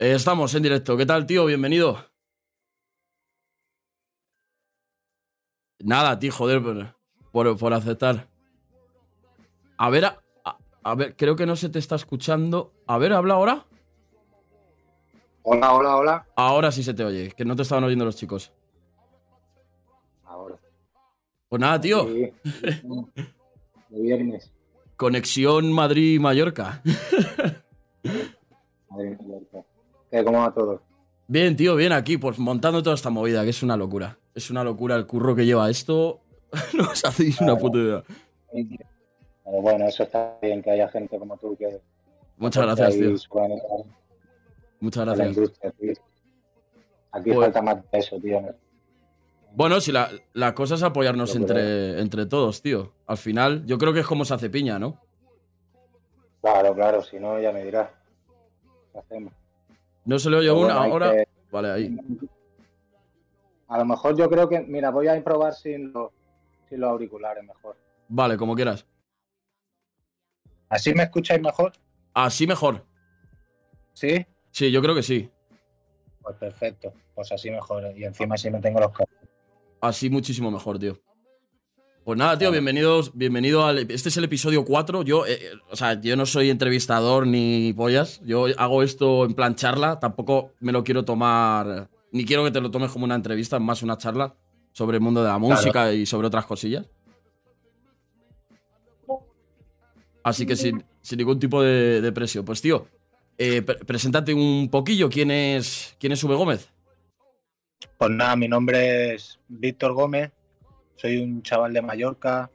Eh, estamos en directo. ¿Qué tal, tío? Bienvenido. Nada, tío, joder, por, por, por aceptar. A ver, a, ver, creo que no se te está escuchando. A ver, habla ahora. Hola, hola, hola. Ahora sí se te oye, que no te estaban oyendo los chicos. Ahora. Pues nada, tío. De viernes. Conexión Madrid-Mallorca. Mía, ¿Qué, ¿Cómo va todo? Bien, tío, bien aquí, pues montando toda esta movida, que es una locura. Es una locura el curro que lleva esto. no os hacéis una puta idea. Pero bueno, eso está bien que haya gente como tú que. Muchas gracias, tío. Muchas gracias. Aquí Pues- falta más de eso, tío. Bueno, si la, la cosa es apoyarnos entre, entre todos, tío. Al final, yo creo que es como se hace piña, ¿no? Claro, claro, si no, ya me dirás. ¿Qué hacemos? No se le oye bueno, hay ahora. que- Vale, ahí. A lo mejor yo creo que. Mira, voy a probar sin, los- sin los auriculares mejor. Vale, como quieras. ¿Así me escucháis mejor? Así mejor. ¿Sí? Sí, yo creo que sí. Pues perfecto. Pues así mejor. Y encima sí me tengo los. Así muchísimo mejor, tío. Pues nada, tío, bienvenidos, bienvenido al. Este es el episodio 4. Yo, eh, eh, o sea, yo no soy entrevistador ni pollas. Yo hago esto en plan charla. Tampoco me lo quiero tomar. Ni quiero que te lo tomes como una entrevista, es más una charla sobre el mundo de la música y sobre otras cosillas. Así que sin, sin ningún tipo de, de presión. Pues, tío, eh, pre- preséntate un poquillo. ¿Quién es, quién es V. Gómez? Pues nada, mi nombre es Víctor Gómez, soy un chaval de Mallorca,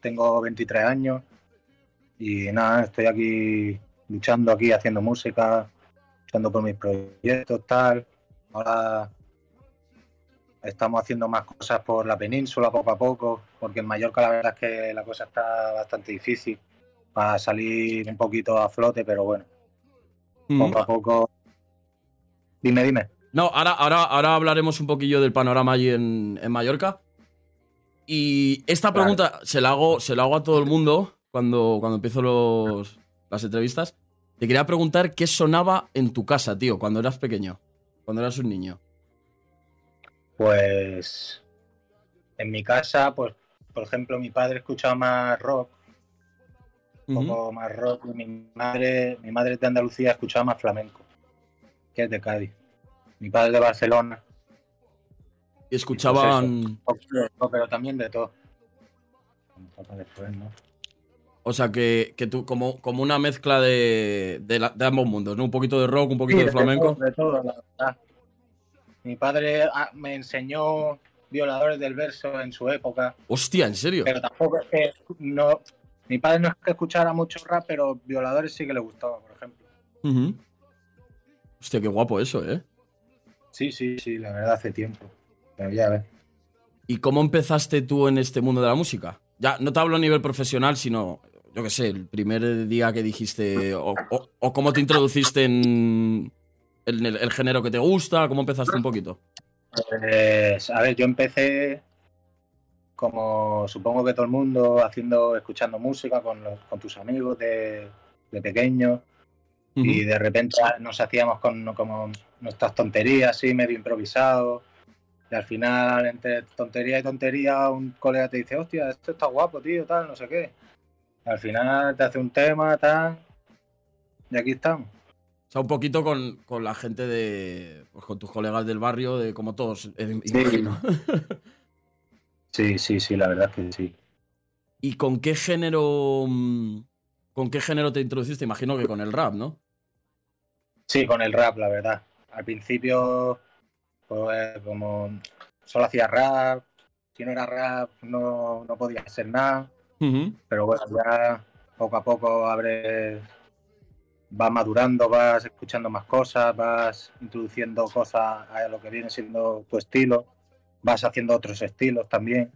tengo 23 años y nada, estoy aquí luchando aquí, haciendo música, luchando por mis proyectos, tal. Ahora estamos haciendo más cosas por la península poco a poco, porque en Mallorca la verdad es que la cosa está bastante difícil para salir un poquito a flote, pero bueno, poco a poco... Dime, dime. No, ahora, ahora, ahora hablaremos un poquillo del panorama allí en, en Mallorca. Y esta pregunta se la, hago, se la hago a todo el mundo cuando, cuando empiezo los, las entrevistas. Te quería preguntar qué sonaba en tu casa, tío, cuando eras pequeño, cuando eras un niño. Pues en mi casa, pues por ejemplo, mi padre escuchaba más rock, un poco más rock, y mi madre, mi madre es de Andalucía escuchaba más flamenco, que es de Cádiz. Mi padre de Barcelona, Y escuchaban. todo, pero también de todo. Después, ¿no? O sea, que, que tú, como, como una mezcla de, de, la- de ambos mundos, ¿no? Un poquito de rock, un poquito Sí, de flamenco. todo, de todo, la verdad. Mi padre ah, me enseñó violadores del verso en su época. Hostia, ¿en serio? Pero tampoco es que no. Mi padre no es que escuchara mucho rap, pero violadores sí que le gustaba, por ejemplo. Ujú. Hostia, qué guapo eso, ¿eh? Sí, sí, sí, la verdad hace tiempo. Pero ya ves. ¿Y cómo empezaste tú en este mundo de la música? Ya, no te hablo a nivel profesional, sino, yo qué sé, el primer día que dijiste, o, o- o cómo te introduciste en, en el, el género que te gusta, cómo empezaste un poquito. Pues, a ver, yo empecé como supongo que todo el mundo, haciendo, escuchando música con, los- con tus amigos de, de pequeño. Y de repente nos hacíamos con como nuestras tonterías, así, medio improvisados. Y al final, entre tontería y tontería, un colega te dice, hostia, esto está guapo, tío, tal, no sé qué. Y al final te hace un tema, tal. Y aquí estamos. O sea, un poquito con, con la gente de. Pues con tus colegas del barrio, de como todos, eh, imagino. Sí, sí, sí, la verdad es que sí. ¿Y con qué género. mm, ¿Con qué género te introduciste? Imagino que con el rap, ¿no? Sí, con el rap, la verdad. Al principio, pues como solo hacía rap, si no era rap no, no podía hacer nada, pero bueno, ya poco a poco abres, vas madurando, vas escuchando más cosas, vas introduciendo cosas a lo que viene siendo tu estilo, vas haciendo otros estilos también.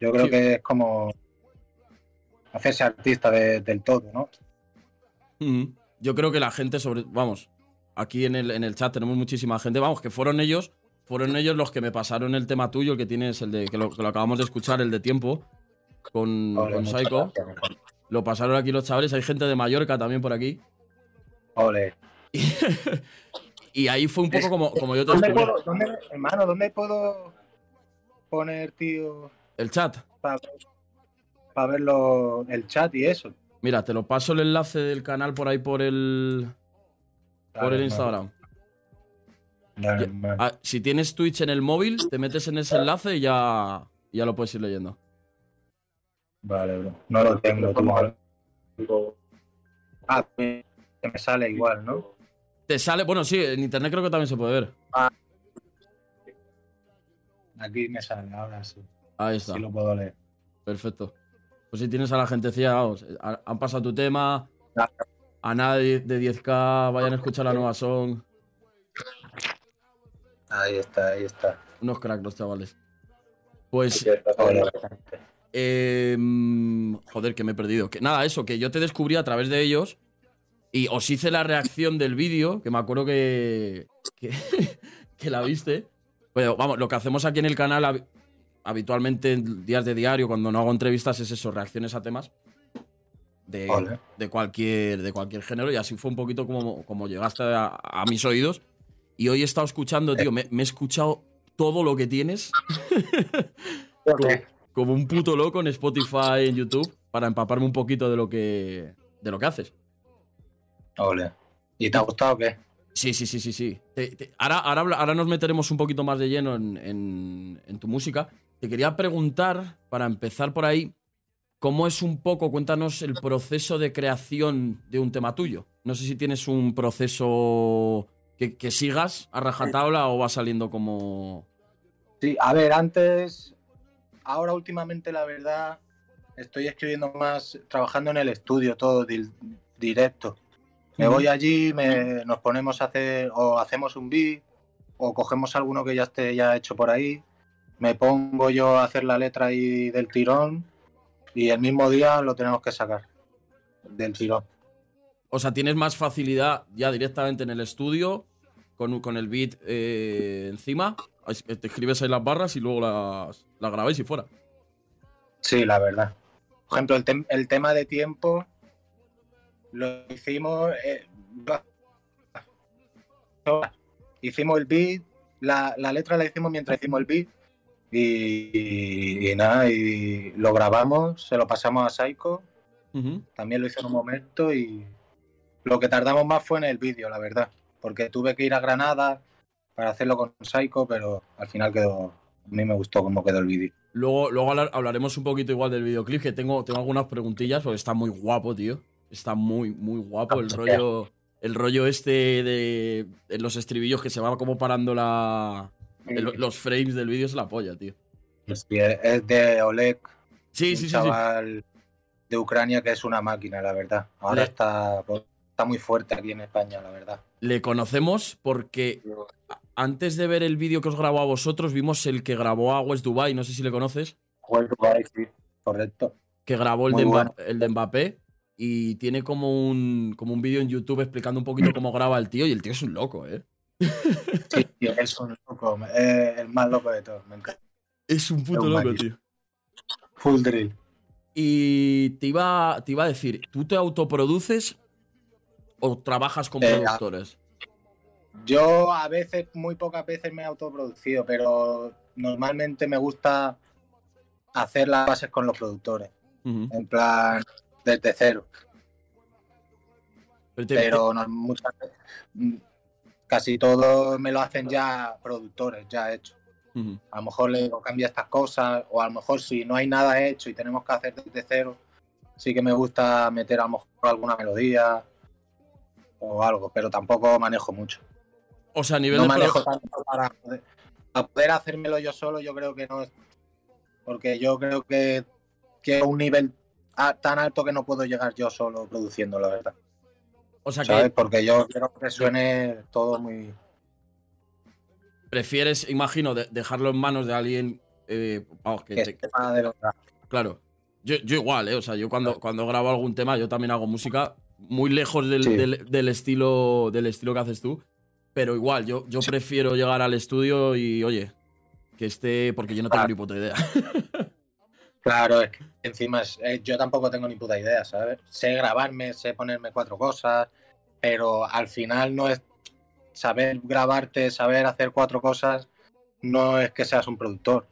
Yo creo Sí. que es como hacerse artista de- del todo, ¿no? Yo creo que la gente sobre, vamos, aquí en el, en el chat tenemos muchísima gente, vamos, que fueron ellos, fueron ellos los que me pasaron el tema tuyo, el que tienes, el de, que lo, que lo acabamos de escuchar, el de tiempo, con, con Psycho. gracias. Lo pasaron aquí los chavales, hay gente de Mallorca también por aquí. Ole. y ahí fue un poco como, como yo te ¿Dónde puedo, dónde- hermano, ¿dónde puedo poner, tío, El chat. para verlo, el chat y eso? Mira, te lo paso el enlace del canal por ahí por el, por el Instagram. dale, Ya- hermano. Ah, si tienes Twitch en el móvil, te metes en ese enlace y ya, ya lo puedes ir leyendo. Vale, bro. No lo tengo, tío. Ah, que me sale igual, ¿no? Te sale, bueno, sí, en internet creo que también se puede ver. Aquí me sale, ahora sí. Ahí está. Sí lo puedo leer. Perfecto. Pues si tienes a la vamos, ha- han pasado tu tema. A nadie de 10K, vayan a escuchar la nueva song. Ahí está, ahí está. Unos cracks los chavales. Pues, eh, mm, joder, que me he perdido. Que, nada, eso, que yo te descubrí a través de ellos y os hice la reacción del vídeo, que me acuerdo que, que, que la viste. Pero vamos, lo que hacemos aquí en el canal hab- habitualmente en días de diario, cuando no hago entrevistas, es eso, reacciones a temas de, de cualquier, de cualquier género. Y así fue un poquito como, como llegaste a, a mis oídos. Y hoy he estado escuchando, tío, me, me he escuchado todo lo que tienes como, como un puto loco en Spotify, en YouTube, para empaparme un poquito de lo que, de lo que haces. Ole. ¿Y te ha gustado o qué? Sí, sí, sí, sí, sí. Te- te- ahora, ahora, ahora nos meteremos un poquito más de lleno en, en- en tu música. Te quería preguntar, para empezar por ahí, ¿cómo es un poco, cuéntanos el proceso de creación de un tema tuyo? No sé si tienes un proceso que, que sigas a rajatabla o va saliendo como... Sí, a ver, antes, ahora últimamente la verdad, estoy escribiendo más, trabajando en el estudio, todo di- directo. Me voy allí, me- nos ponemos a hacer, o hacemos un beat, o cogemos alguno que ya esté ya hecho por ahí, me pongo yo a hacer la letra ahí del tirón, y el mismo día lo tenemos que sacar del tirón. O sea, tienes más facilidad ya directamente en el estudio, con, con el beat eh, encima. es- Te escribes ahí las barras y luego las, las grabáis y fuera. Sí, la verdad. Por ejemplo, el, tem- el tema de tiempo lo hicimos. eh, hicimos el beat, la, la letra la hicimos mientras hicimos el beat. Y, y nada, y lo grabamos, se lo pasamos a Psycho, Ujú. también lo hizo en un momento. Y lo que tardamos más fue en el vídeo, la verdad. Porque tuve que ir a Granada para hacerlo con Psycho, pero al final quedó. A mí me gustó cómo quedó el vídeo. Luego, luego hablar- hablaremos un poquito igual del videoclip, que tengo, tengo algunas preguntillas, porque está muy guapo, tío. Está muy, muy guapo el rollo. El rollo este de, de los estribillos que se va como parando la, el- los frames del vídeo es la polla, tío. Sí, es de Oleg, Sí, un sí, chaval de Ucrania que es una máquina, la verdad. Ahora Le- está, pues, está muy fuerte aquí en España, la verdad. Le conocemos porque antes de ver el vídeo que os grabó a vosotros, vimos el que grabó a West Dubai, no sé si le conoces, Juega Dubai, sí, correcto. que grabó el, Muy de, bueno. el de Mbappé y tiene como un, como un vídeo en YouTube explicando un poquito cómo graba el tío y el tío es un loco, ¿eh? Sí, tío, es un loco, eh, el más loco de todos, me encanta. Es un puto loco, tío. Full drill. Y te iba, te iba a decir, ¿tú te autoproduces o trabajas con Eh, productores? Yo a veces, muy pocas veces me he autoproducido, pero normalmente me gusta hacer las bases con los productores, en plan, desde cero. Pero te- pero no, muchas veces, casi todo me lo hacen ya productores, ya hecho. A lo mejor le digo, cambia estas cosas, o a lo mejor si no hay nada hecho y tenemos que hacer desde cero, sí que me gusta meter a lo mejor alguna melodía o algo, pero tampoco manejo mucho. O sea, a nivel No de manejo tanto para poder, para poder hacérmelo yo solo, yo creo que no es. Porque yo creo que, que es un nivel tan alto que no puedo llegar yo solo produciendo, la verdad. O sea, ¿Sabes? que Porque yo quiero que suene todo muy. prefieres, imagino, de- dejarlo en manos de alguien. eh, vamos, que que te- de. Claro. Yo, yo igual, ¿eh? O sea, yo cuando, cuando grabo algún tema, yo también hago música muy lejos del, Sí. del- del estilo, del estilo que haces tú. Pero igual, yo, yo prefiero llegar al estudio y, oye, que esté. Porque yo no tengo Claro. ni puta idea. Claro, es que encima es- eh, yo tampoco tengo ni puta idea, ¿sabes? Sé grabarme, sé ponerme cuatro cosas, pero al final no es saber grabarte, saber hacer cuatro cosas, no es que seas un productor,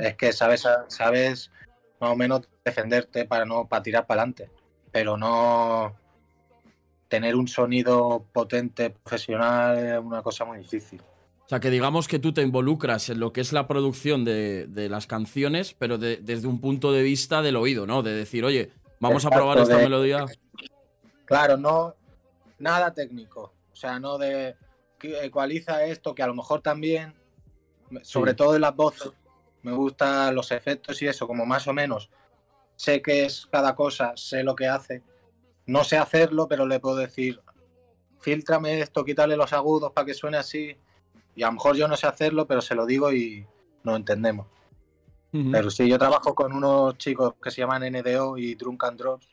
es que sabes, sabes más o menos defenderte para no para tirar para adelante, pero no tener un sonido potente, profesional, es una cosa muy difícil. O sea, que digamos que tú te involucras en lo que es la producción de, de las canciones, pero de- desde un punto de vista del oído, ¿no? De decir, oye, vamos a probar esta de- melodía. Claro, no nada técnico, o sea, no de ecualiza esto, que a lo mejor también, sobre Sí. todo en las voces, me gustan los efectos y eso, como más o menos sé qué es cada cosa, sé lo que hace. No sé hacerlo, pero le puedo decir, filtrame esto, quítale los agudos para que suene así. Y a lo mejor yo no sé hacerlo, pero se lo digo y nos entendemos. Ujú. Pero sí, yo trabajo con unos chicos que se llaman NDO y Drunk and Drops,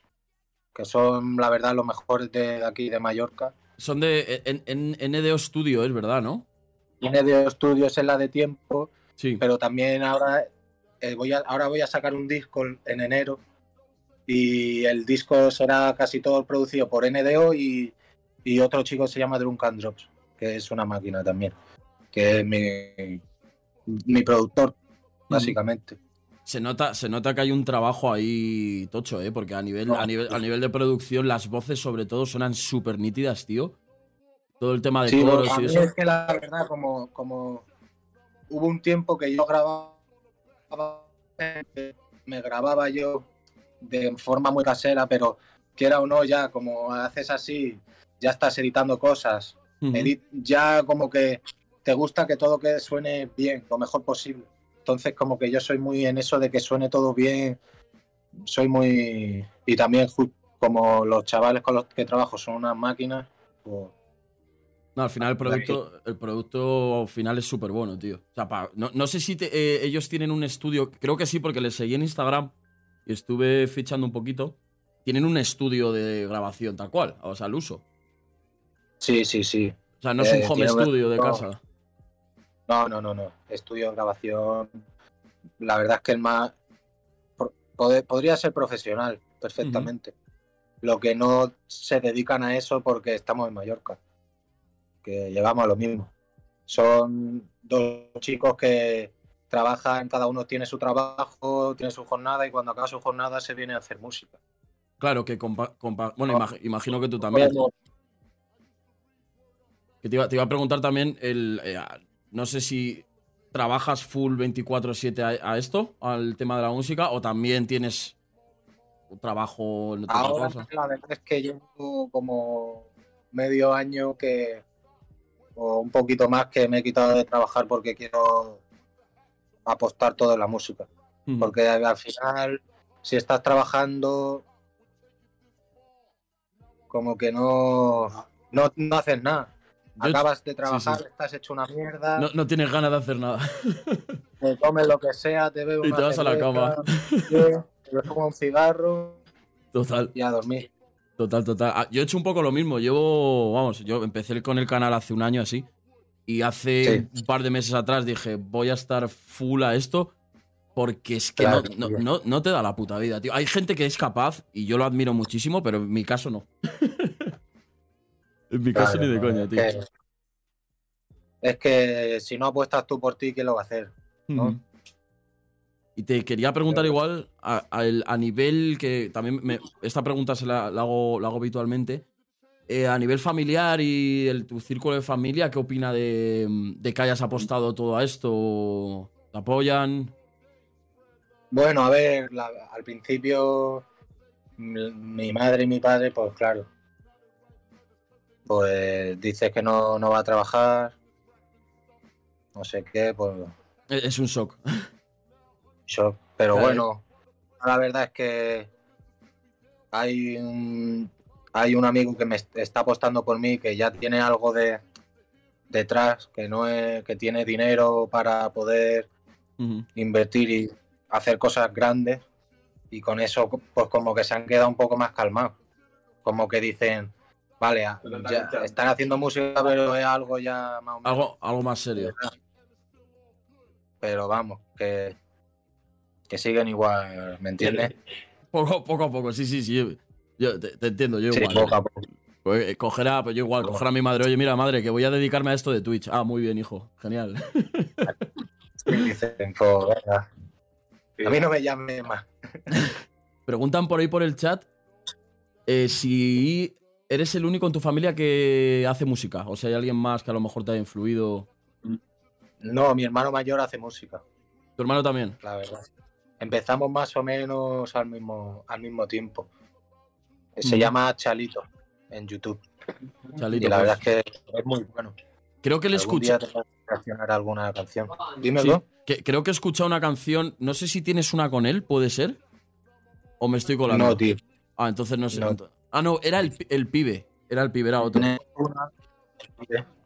que son, la verdad, los mejores de aquí, de Mallorca. Son de en, en- NDO Studio, es verdad, ¿no? NDO Studios es la de tiempo, Sí. pero también ahora, eh, voy a, ahora voy a sacar un disco en enero y el disco será casi todo producido por NDO y, y otro chico se llama Drunk and Drops, que es una máquina también, que es mi, mi productor, básicamente. Se nota, se nota que hay un trabajo ahí tocho, ¿eh? Porque a nivel, No. a nivel, a nivel de producción, las voces, sobre todo, suenan súper nítidas, tío. Todo el tema de Sí, coros a y eso. es que la verdad, como, como hubo un tiempo que yo grababa, me grababa yo de forma muy casera, pero quiera o no, ya como haces así, ya estás editando cosas, edit- ya como que te gusta que todo que suene bien, lo mejor posible. Entonces como que yo soy muy en eso de que suene todo bien, soy muy... Y también como los chavales con los que trabajo son unas máquinas, pues No, al final el producto, el producto final es súper bueno, tío. O sea, pa- no, no sé si te- eh, ellos tienen un estudio, creo que sí, porque les seguí en Instagram y estuve fichando un poquito. Tienen un estudio de grabación tal cual, o sea, al uso. sí, sí, sí. O sea, no es Eh, un home tiene un studio de casa. No, no, no, no. Estudio de grabación. La verdad es que el más. podría ser profesional perfectamente. Lo que no se dedican a eso porque estamos en Mallorca. Que llegamos a lo mismo. Son dos chicos que trabajan, cada uno tiene su trabajo, tiene su jornada y cuando acaba su jornada se viene a hacer música. Claro, que compa- compa- bueno, No. imag- imagino que tú también. Que te iba, te iba a preguntar también, el, eh, no sé si trabajas full 24/7 a, a esto, al tema de la música, o también tienes un trabajo en otra Ahora cosa. la verdad es que llevo como medio año que, o un poquito más que me he quitado de trabajar porque quiero apostar todo en la música. Porque al final, si estás trabajando, como que no, no, no haces nada. Acabas de trabajar, sí. estás hecho una mierda, No, no tienes ganas de hacer nada. te comes lo que sea, te bebes Y una te vas a la cama. te ves como un cigarro Total, y a dormir. total, total. Ah, Yo he hecho un poco lo mismo. Llevo, vamos, yo empecé con el canal hace un año así. Y hace un par de meses atrás dije, voy a estar full a esto. Porque es que no- Claro, no, tío. no- no te da la puta vida, tío. Hay gente que es capaz, y yo lo admiro muchísimo, pero en mi caso no. en mi caso Claro, ni de no, coña, es tío. que- es que si no apuestas tú por ti, ¿quién lo va a hacer? Y te quería preguntar igual, a, a el- a nivel que también me- esta pregunta se la, la hago, la hago habitualmente. Eh, a nivel familiar y el, tu círculo de familia, ¿qué opina de, de que hayas apostado todo a esto? ¿Te apoyan? Bueno, a ver, la- al principio mi madre y mi padre, pues claro, pues dices que no, no va a trabajar, no sé qué, pues Es, es un shock. shock. Pero Claro. bueno, la verdad es que hay un, hay un amigo que me est- está apostando por mí, que ya tiene algo de detrás, que no es, que tiene dinero para poder invertir y hacer cosas grandes y con eso pues como que se han quedado un poco más calmados como que dicen vale ya están haciendo música pero es algo ya más o menos algo, algo más serio. pero vamos que que siguen igual ¿me entiendes? Poco, poco a poco, sí, sí, sí. Yo te, te entiendo, yo Sí, igual. poco a poco. Pues eh, coger a, pues yo igual, coger a mi madre, oye, mira, madre, que voy a dedicarme a esto de Twitch. Ah, muy bien, hijo. Genial. Dicen, "Jo, venga". A mí no me llame más. Preguntan por ahí por el chat eh, si eres el único en tu familia que hace música. O si hay alguien más que a lo mejor te haya influido. No, mi hermano mayor hace música, ¿Tu hermano también? la verdad. Empezamos más o menos al mismo, al mismo tiempo. Se Mm. llama Chalito en YouTube. Chalito, y la pues. verdad es que es muy bueno. Creo que le escuché. alguna canción. Dime, Sí, que- creo que he escuchado una canción. No sé si tienes una con él, ¿puede ser? ¿O me estoy colando? No, tío. Ah, entonces no sé. No. Ah, no, era el, el pibe. Era el pibe, era otro.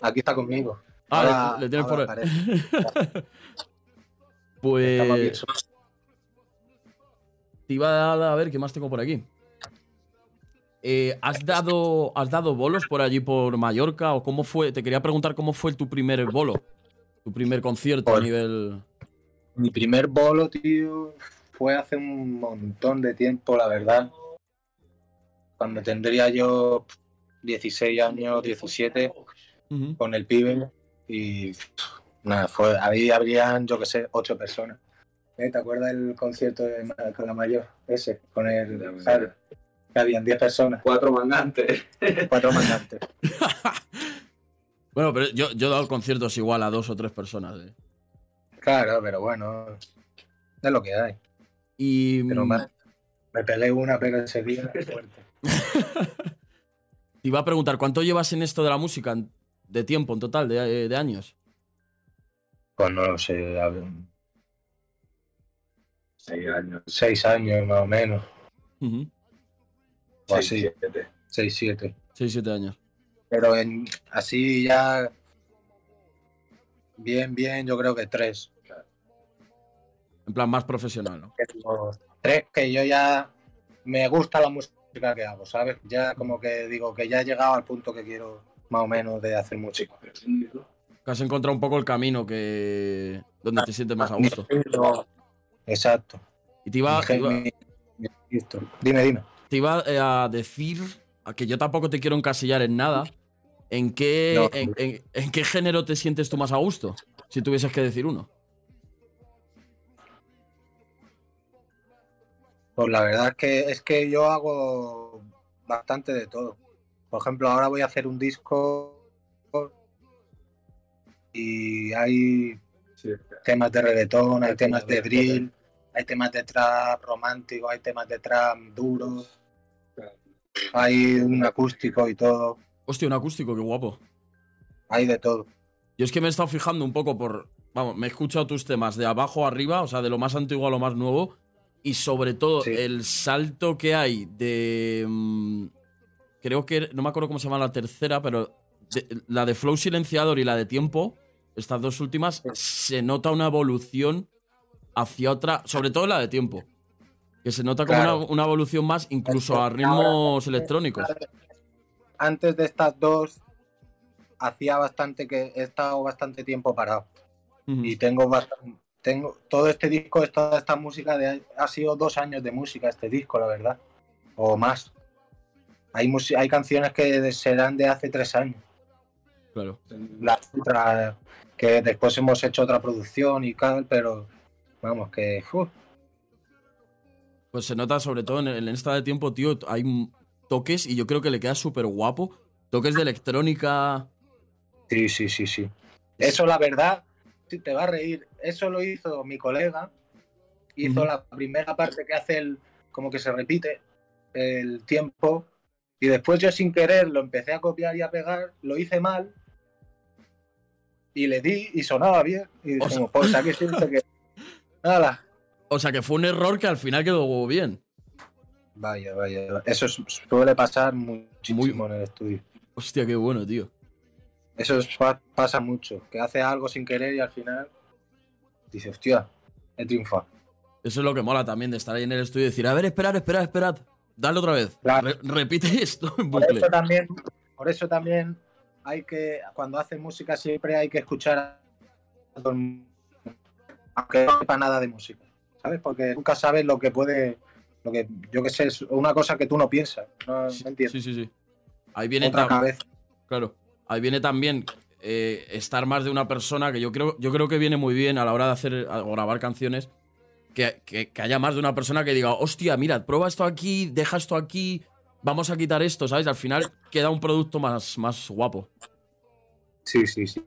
Aquí está conmigo. Ah, Ahora- le, le tienes por ahí. Pues. Te iba a, a ver qué más tengo por aquí. Eh, ¿has, dado, ¿Has dado bolos por allí por Mallorca? ¿O cómo fue? Te quería preguntar cómo fue tu primer bolo. Tu primer concierto a Pues- nivel. Mi primer bolo, tío, fue hace un montón de tiempo, la verdad. Cuando tendría yo 16 años, 17, Ujú. con el pibe. Y nada, fue, ahí habrían, yo que sé, ocho personas. ¿Eh? ¿Te acuerdas del concierto de con la mayor? Ese, con el Que habían 10 personas, Cuatro mangantes. cuatro mandantes. Bueno, pero yo, yo he dado conciertos igual a dos o tres personas. eh. Claro, pero bueno, es lo que hay. Y. Pero mm, me, me peleé una, pero ese día fuerte. Te iba a preguntar, ¿cuánto llevas en esto de la música? De tiempo, en total, de, de años. Pues no lo sé, a ver, Seis años. seis años más o menos, o Seis, así, siete. seis, siete. Seis, siete años. Pero en, así ya, bien, bien, yo creo que tres. En plan, más profesional, ¿no? Tres que yo ya me gusta la música que hago, ¿sabes? Ya como que digo que ya he llegado al punto que quiero más o menos de hacer música. Que has encontrado un poco el camino que. donde te sientes más a gusto. Exacto. Y te iba, te iba-. Dime, dime. te iba, eh, a decir a que yo tampoco te quiero encasillar en nada. ¿En qué, No. en, en- en qué género te sientes tú más a gusto? Si tuvieses que decir uno. Pues la verdad es que es que yo hago bastante de todo. Por ejemplo, ahora voy a hacer un disco y hay Sí. temas de reggaetón, hay temas de drill, hay temas de trap romántico, hay temas de trap duro, hay un acústico y todo, Hostia, un acústico, qué guapo. hay de todo. Yo es que me he estado fijando un poco por. Vamos, me he escuchado tus temas de abajo a arriba, o sea, de lo más antiguo a lo más nuevo. Y sobre todo, Sí. el salto que hay de. mm, creo que. No me acuerdo cómo se llama la tercera, pero. de- la de Flow Silenciador y la de Tiempo, estas dos últimas, se nota una evolución hacia otra. Sobre todo la de Tiempo. Que se nota como Claro. una, una evolución más, incluso a Ahora- ritmos electrónicos. Antes de estas dos hacía bastante que he estado bastante tiempo parado. Y tengo bastante, tengo todo este disco, toda esta música de, ha sido dos años de música este disco, la verdad, o más. Hay, hay canciones que serán de hace tres años, Claro. las otras que después hemos hecho otra producción y tal, pero vamos que uf, Pues se nota sobre todo en, en esta de tiempo, tío, hay toques y yo creo que le queda súper guapo. Toques de electrónica. sí, sí, sí, sí. Eso la verdad, sí, te va a reír. Eso lo hizo mi colega, hizo la primera parte que hace el, como que se repite el tiempo y después yo sin querer lo empecé a copiar y a pegar, lo hice mal y le di y sonaba bien y O dijimos, pues aquí siento que nada. O sea que fue un error que al final quedó bien. Vaya, vaya, eso es- suele pasar muchísimo en el estudio. Hostia, qué bueno, tío. Eso es- pa- pasa mucho, que hace algo sin querer y al final dice, hostia, he triunfado. Eso es lo que mola también de estar ahí en el estudio y decir, a ver, esperad, esperad, esperad. Dale otra vez. Claro. Re- repite esto en Por eso también, por eso también hay que, cuando haces música siempre hay que escuchar a todo el mundo, aunque no sepa nada de música, ¿sabes? Porque nunca sabes lo que puede, lo que, yo que sé, es una cosa que tú no piensas, ¿no, Sí, ¿Me entiendes? sí, sí, sí. Ahí viene otra cabeza. Claro. Ahí viene también eh, estar más de una persona que yo creo, yo creo que viene muy bien a la hora de hacer o grabar canciones. Que, que- que haya más de una persona que diga, hostia, mira, prueba esto aquí, deja esto aquí, vamos a quitar esto, ¿sabes? Al final queda un producto más, más guapo. Sí, sí, sí.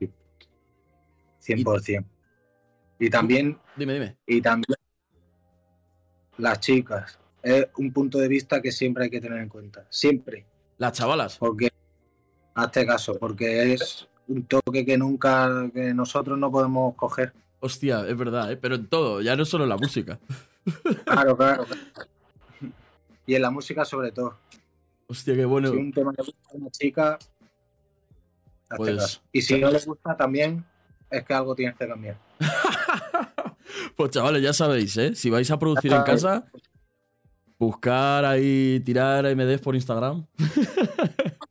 100%. Y también, Dime, dime. y también las chicas. Es un punto de vista que siempre hay que tener en cuenta. Siempre. Las chavalas. Porque, hazte caso, porque es un toque que nunca, que nosotros no podemos coger. Hostia, es verdad, ¿eh? Pero en todo, ya no solo en la música. Claro, claro. Y en la música sobre todo. Hostia, qué bueno. Si un tema le gusta a una chica, Pues-. Y si no le gusta también, es que algo tienes que cambiar. Pues chavales, ya sabéis, ¿eh? Si vais a producir en casa, buscar ahí, tirar MDs por Instagram.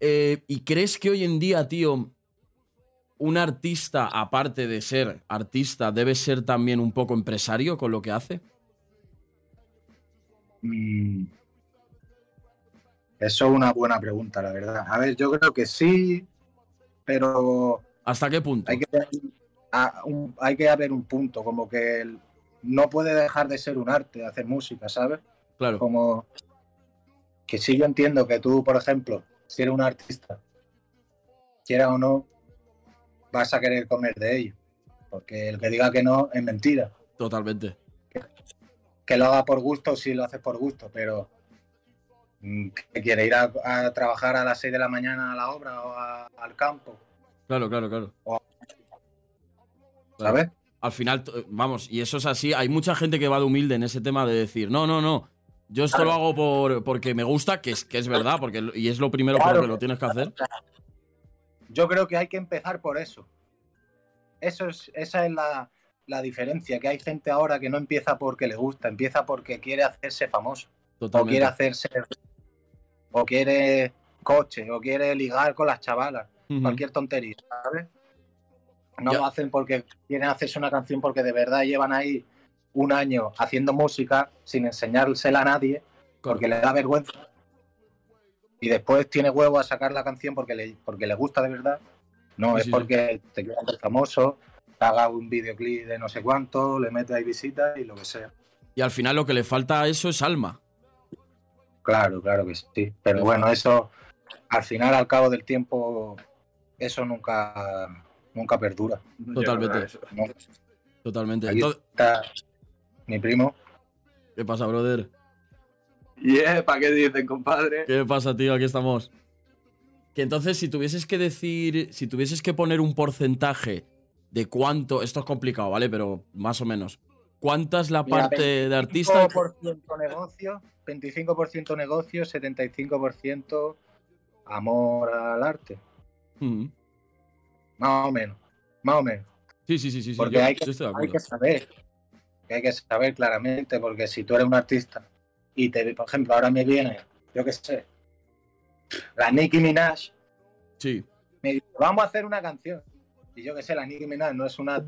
Eh, ¿Y crees que hoy en día, tío, un artista, aparte de ser artista, debe ser también un poco empresario con lo que hace? Mm. Eso es una buena pregunta, la verdad. A ver, yo creo que sí, pero ¿Hasta qué punto? hay que, a- un- hay que haber un punto, como que el- no puede dejar de ser un arte, hacer música, ¿sabes? Claro, Como que sí yo entiendo que tú, por ejemplo, si eres un artista, quiera o no, vas a querer comer de ello. Porque el que diga que no es mentira. totalmente. que lo haga por gusto, sí lo haces por gusto, pero mm, que quiere ir a, a trabajar a las 6 de la mañana a la obra o a- al campo, Claro, claro, claro. ¿sabes? Al final, vamos, y eso es así. Hay mucha gente que va de humilde en ese tema de decir, no, no, no. Yo esto Claro. lo hago por, porque me gusta, que es, que es verdad, porque, y es lo primero por Claro. lo que lo tienes que hacer. Yo creo que hay que empezar por eso. Eso es, esa es la, la diferencia, que hay gente ahora que no empieza porque le gusta, empieza porque quiere hacerse famoso, o quiere hacerse, o quiere coche, o quiere ligar con las chavalas, cualquier tontería, ¿sabes? No Ya. lo hacen porque quieren hacerse una canción porque de verdad llevan ahí un año haciendo música sin enseñársela a nadie, porque le da vergüenza. Y después tiene huevo a sacar la canción porque le, porque le gusta de verdad. No, Sí, es sí, sí. porque te quieres hacer famoso, te haga un videoclip de no sé cuánto, le metes ahí visitas y lo que sea. Y al final lo que le falta a eso es alma. Claro, claro que sí. Pero bueno, eso al final, al cabo del tiempo, eso nunca, nunca perdura. Totalmente. Yo, ¿no? Totalmente. Aquí Entonces, está mi primo. ¿Qué pasa, brother? ¿Y eh, para qué dicen, compadre? ¿Qué pasa, tío? Aquí estamos. Que entonces, si tuvieses que decir, si tuvieses que poner un porcentaje de cuánto, esto es complicado, ¿vale? Pero más o menos. ¿Cuánta es la Mira, parte de artista? 25% negocio, 25% negocio, 75% amor al arte. Mm. Más o menos. Más o menos. Sí, sí, sí, sí. sí, Porque yo- hay, que, yo estoy de hay que saber. Que Hay que saber claramente, porque si tú eres un artista y te, por ejemplo, ahora me viene, yo qué sé, la Nicki Minaj, Sí, me dice, vamos a hacer una canción. Y yo qué sé, la Nicki Minaj no es una,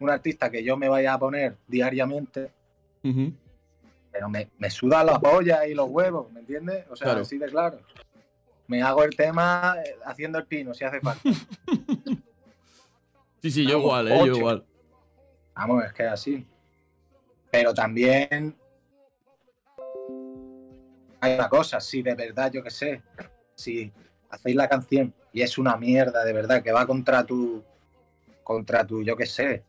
un artista que yo me vaya a poner diariamente, pero me, me suda la polla y los huevos, ¿me entiendes? O sea, Claro. así de claro. Me hago el tema eh, haciendo el pino, si hace falta. Sí, sí, yo igual, eh, yo igual. Vamos, es que así. Pero también hay una cosa, si de verdad, yo qué sé, si hacéis la canción y es una mierda de verdad, que va contra tu, contra tu, yo qué sé,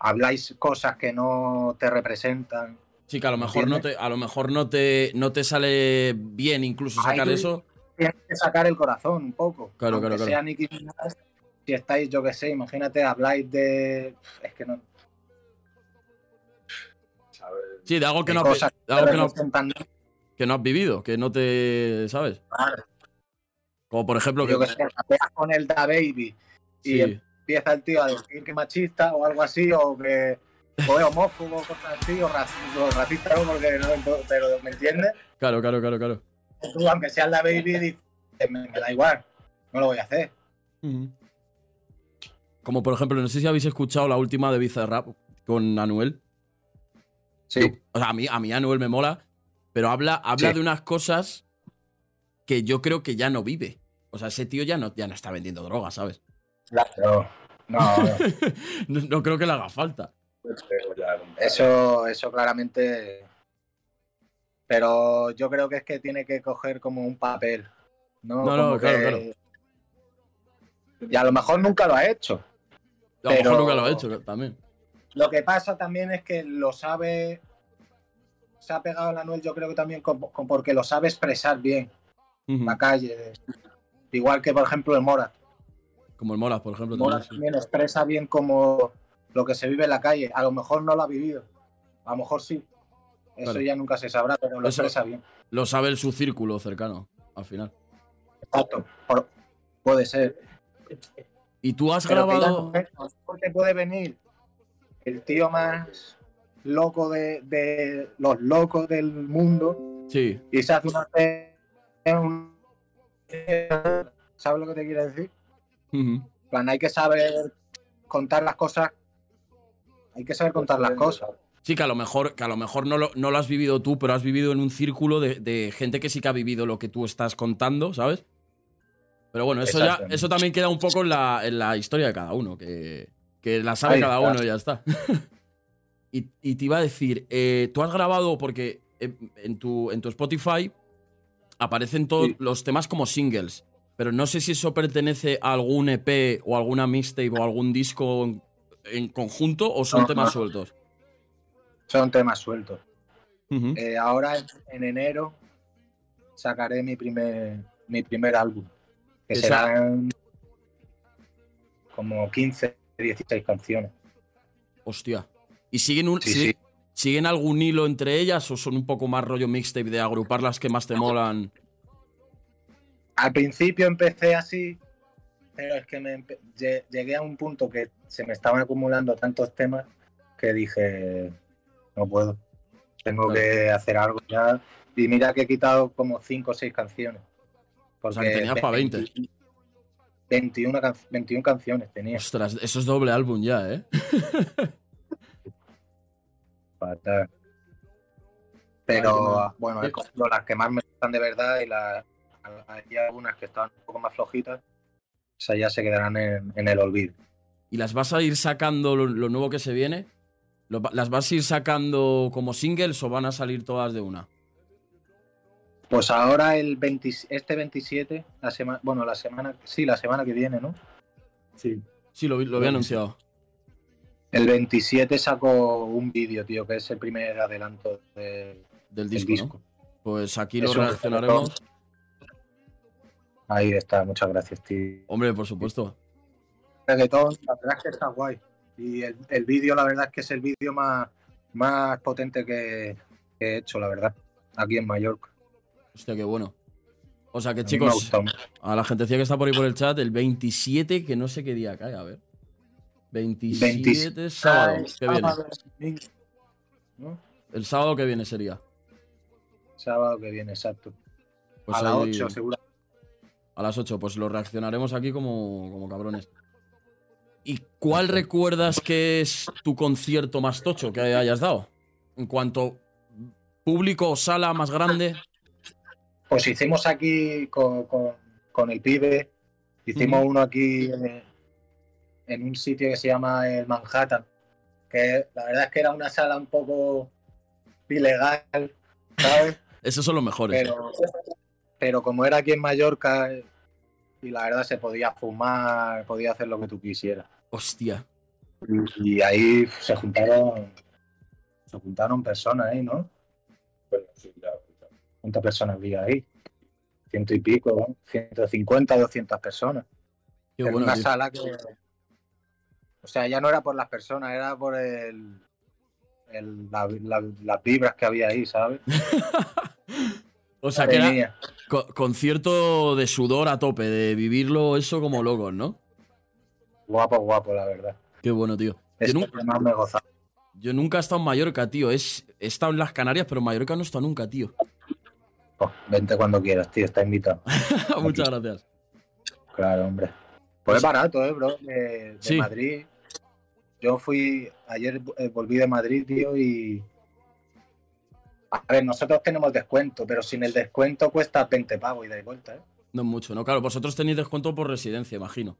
habláis cosas que no te representan. Sí, que a lo mejor no te, a lo mejor no te, no te sale bien incluso sacar Ahí- eso. Tienes que sacar el corazón un poco. Claro, claro, claro. sea Nicki Minaj, si estáis, yo qué sé, imagínate, habláis de... Es que no... Sí, de algo que de no, has- cosas de algo te que no, representan, que no has vivido, que no te. ¿Sabes? claro. Como por ejemplo yo que. que rapeas con el Da Baby y Sí, empieza el tío a decir que machista o algo así, o que o es homófobo, cosas así, o, raci- o racista, ¿no? porque no, pero ¿me entiendes? claro, claro, claro, claro. Tú, aunque sea el Da Baby, dices, me, me da igual, no lo voy a hacer. Como por ejemplo, no sé si habéis escuchado la última de Bizarrap con Anuel. Sí, O sea, a mí, a mí Anuel me mola, pero habla, habla Sí. de unas cosas que yo creo que ya no vive. O sea, ese tío ya no, ya no está vendiendo drogas, ¿sabes? Claro. No, no. No, no creo que le haga falta. Eso, eso claramente. Pero yo creo que es que tiene que coger como un papel. No, No, claro, que- claro. Y a lo mejor nunca lo ha hecho. A lo mejor nunca lo ha hecho también. Lo que pasa también es que lo sabe. Se ha pegado el Anuel, yo creo que también con- con- porque lo sabe expresar bien la calle. Igual que, por ejemplo, el Mora. Como el Molas, por ejemplo. Mora también, sí. también expresa bien como lo que se vive en la calle. A lo mejor no lo ha vivido. A lo mejor sí. Eso Claro. ya nunca se sabrá, pero lo Eso- expresa bien. Lo sabe el su círculo cercano, al final. Exacto. Por- puede ser. ¿Y tú has Pero que ya grabado? no te puede venir el tío más loco de, de los locos del mundo Sí. y se hace una un- ¿Sabes lo que te quiero decir? En plan, hay que saber contar las cosas. Hay que saber contar las cosas. Sí, que a lo mejor, que a lo mejor no, lo, no lo has vivido tú, pero has vivido en un círculo de, de gente que sí que ha vivido lo que tú estás contando, ¿sabes? Pero bueno, eso ya, eso también queda un poco en la, en la historia de cada uno, que, que la sabe Ahí cada está. uno y ya está. y, y te iba a decir, eh, tú has grabado, porque en, tu, en tu Spotify aparecen todos Sí. los temas como singles, pero no sé si eso pertenece a algún EP o alguna mixtape o algún disco en, en conjunto o son No, temas no. sueltos. Son temas sueltos. Eh, ahora en, en enero sacaré mi primer, mi primer álbum. Que Esa- serán como 15, 16 canciones. Hostia. ¿Y siguen, un, Sí, siguen, sí. siguen algún hilo entre ellas o son un poco más rollo mixtape de agrupar las que más te molan? Al principio empecé así, pero es que me llegué a un punto que se me estaban acumulando tantos temas que dije, no puedo. Tengo Claro. que hacer algo ya. Y mira que he quitado como 5 o 6 canciones. O sea, que tenías pa' 20. 21, can- 21 canciones tenía. Ostras, eso es doble álbum ya, ¿eh? Fatal. Pero bueno, he cogido las que más me gustan de verdad y las hay algunas que están un poco más flojitas. Esas ya se quedarán en, en el olvido. ¿Y las vas a ir sacando lo, lo nuevo que se viene? ¿Lo va- ¿Las vas a ir sacando como singles o van a salir todas de una? Pues ahora el 20 este 27, la semana, bueno, la semana, sí, la semana que viene, ¿no? Sí. Sí, lo, había anunciado. El 27 saco un vídeo, tío, que es el primer adelanto de- Del disco, disco. ¿no? Pues aquí lo un reaccionaremos. Ahí está, muchas gracias, tío. Hombre, por supuesto. reggaetón, la verdad es que está guay. Y el, el vídeo, la verdad es que es el vídeo más, más potente que, que he hecho, la verdad, aquí en Mallorca. Hostia, qué bueno. O sea que, chicos, a la gentecilla que está por ahí por el chat, el 27, que no sé qué día cae, a ver. 27, 27, sábado, que viene. ¿no? El sábado que viene sería. Sábado que viene, exacto. Pues a las ahí- 8, seguro. A las 8, pues lo reaccionaremos aquí como, como cabrones. ¿Y cuál recuerdas que es tu concierto más tocho que hayas dado? En cuanto público o sala más grande. Pues hicimos aquí con, con- con el pibe, hicimos uno aquí en, en un sitio que se llama el Manhattan, que la verdad es que era una sala un poco ilegal, ¿sabes? Esos son los mejores. pero, pero como era aquí en Mallorca eh, y la verdad se podía fumar, podía hacer lo que tú quisieras. Hostia. Y ahí se juntaron se juntaron personas ahí, ¿no? ¿Cuántas personas había ahí? Ciento y pico, ¿no? 150, 200 personas. Qué Era bueno, una sala que... O sea, ya no era por las personas, era por el, el- la- la- las vibras que había ahí, ¿sabes? O sea, que era co- concierto de sudor a tope, de vivirlo eso como locos, ¿no? Guapo, guapo, la verdad. Qué bueno, tío. Yo, Es más me yo nunca he estado en Mallorca, tío. Es, he estado en las Canarias, pero en Mallorca no he estado nunca, tío. Pues, vente cuando quieras, tío, está invitado. Muchas gracias. Claro, hombre. Pues es barato, ¿eh, bro? De, de Sí. Madrid. Yo fui, ayer eh, volví de Madrid, tío, y A ver, nosotros tenemos descuento, pero sin el descuento cuesta 20 pavos y de vuelta, ¿eh? No es mucho, ¿no? Claro, vosotros tenéis descuento por residencia, imagino.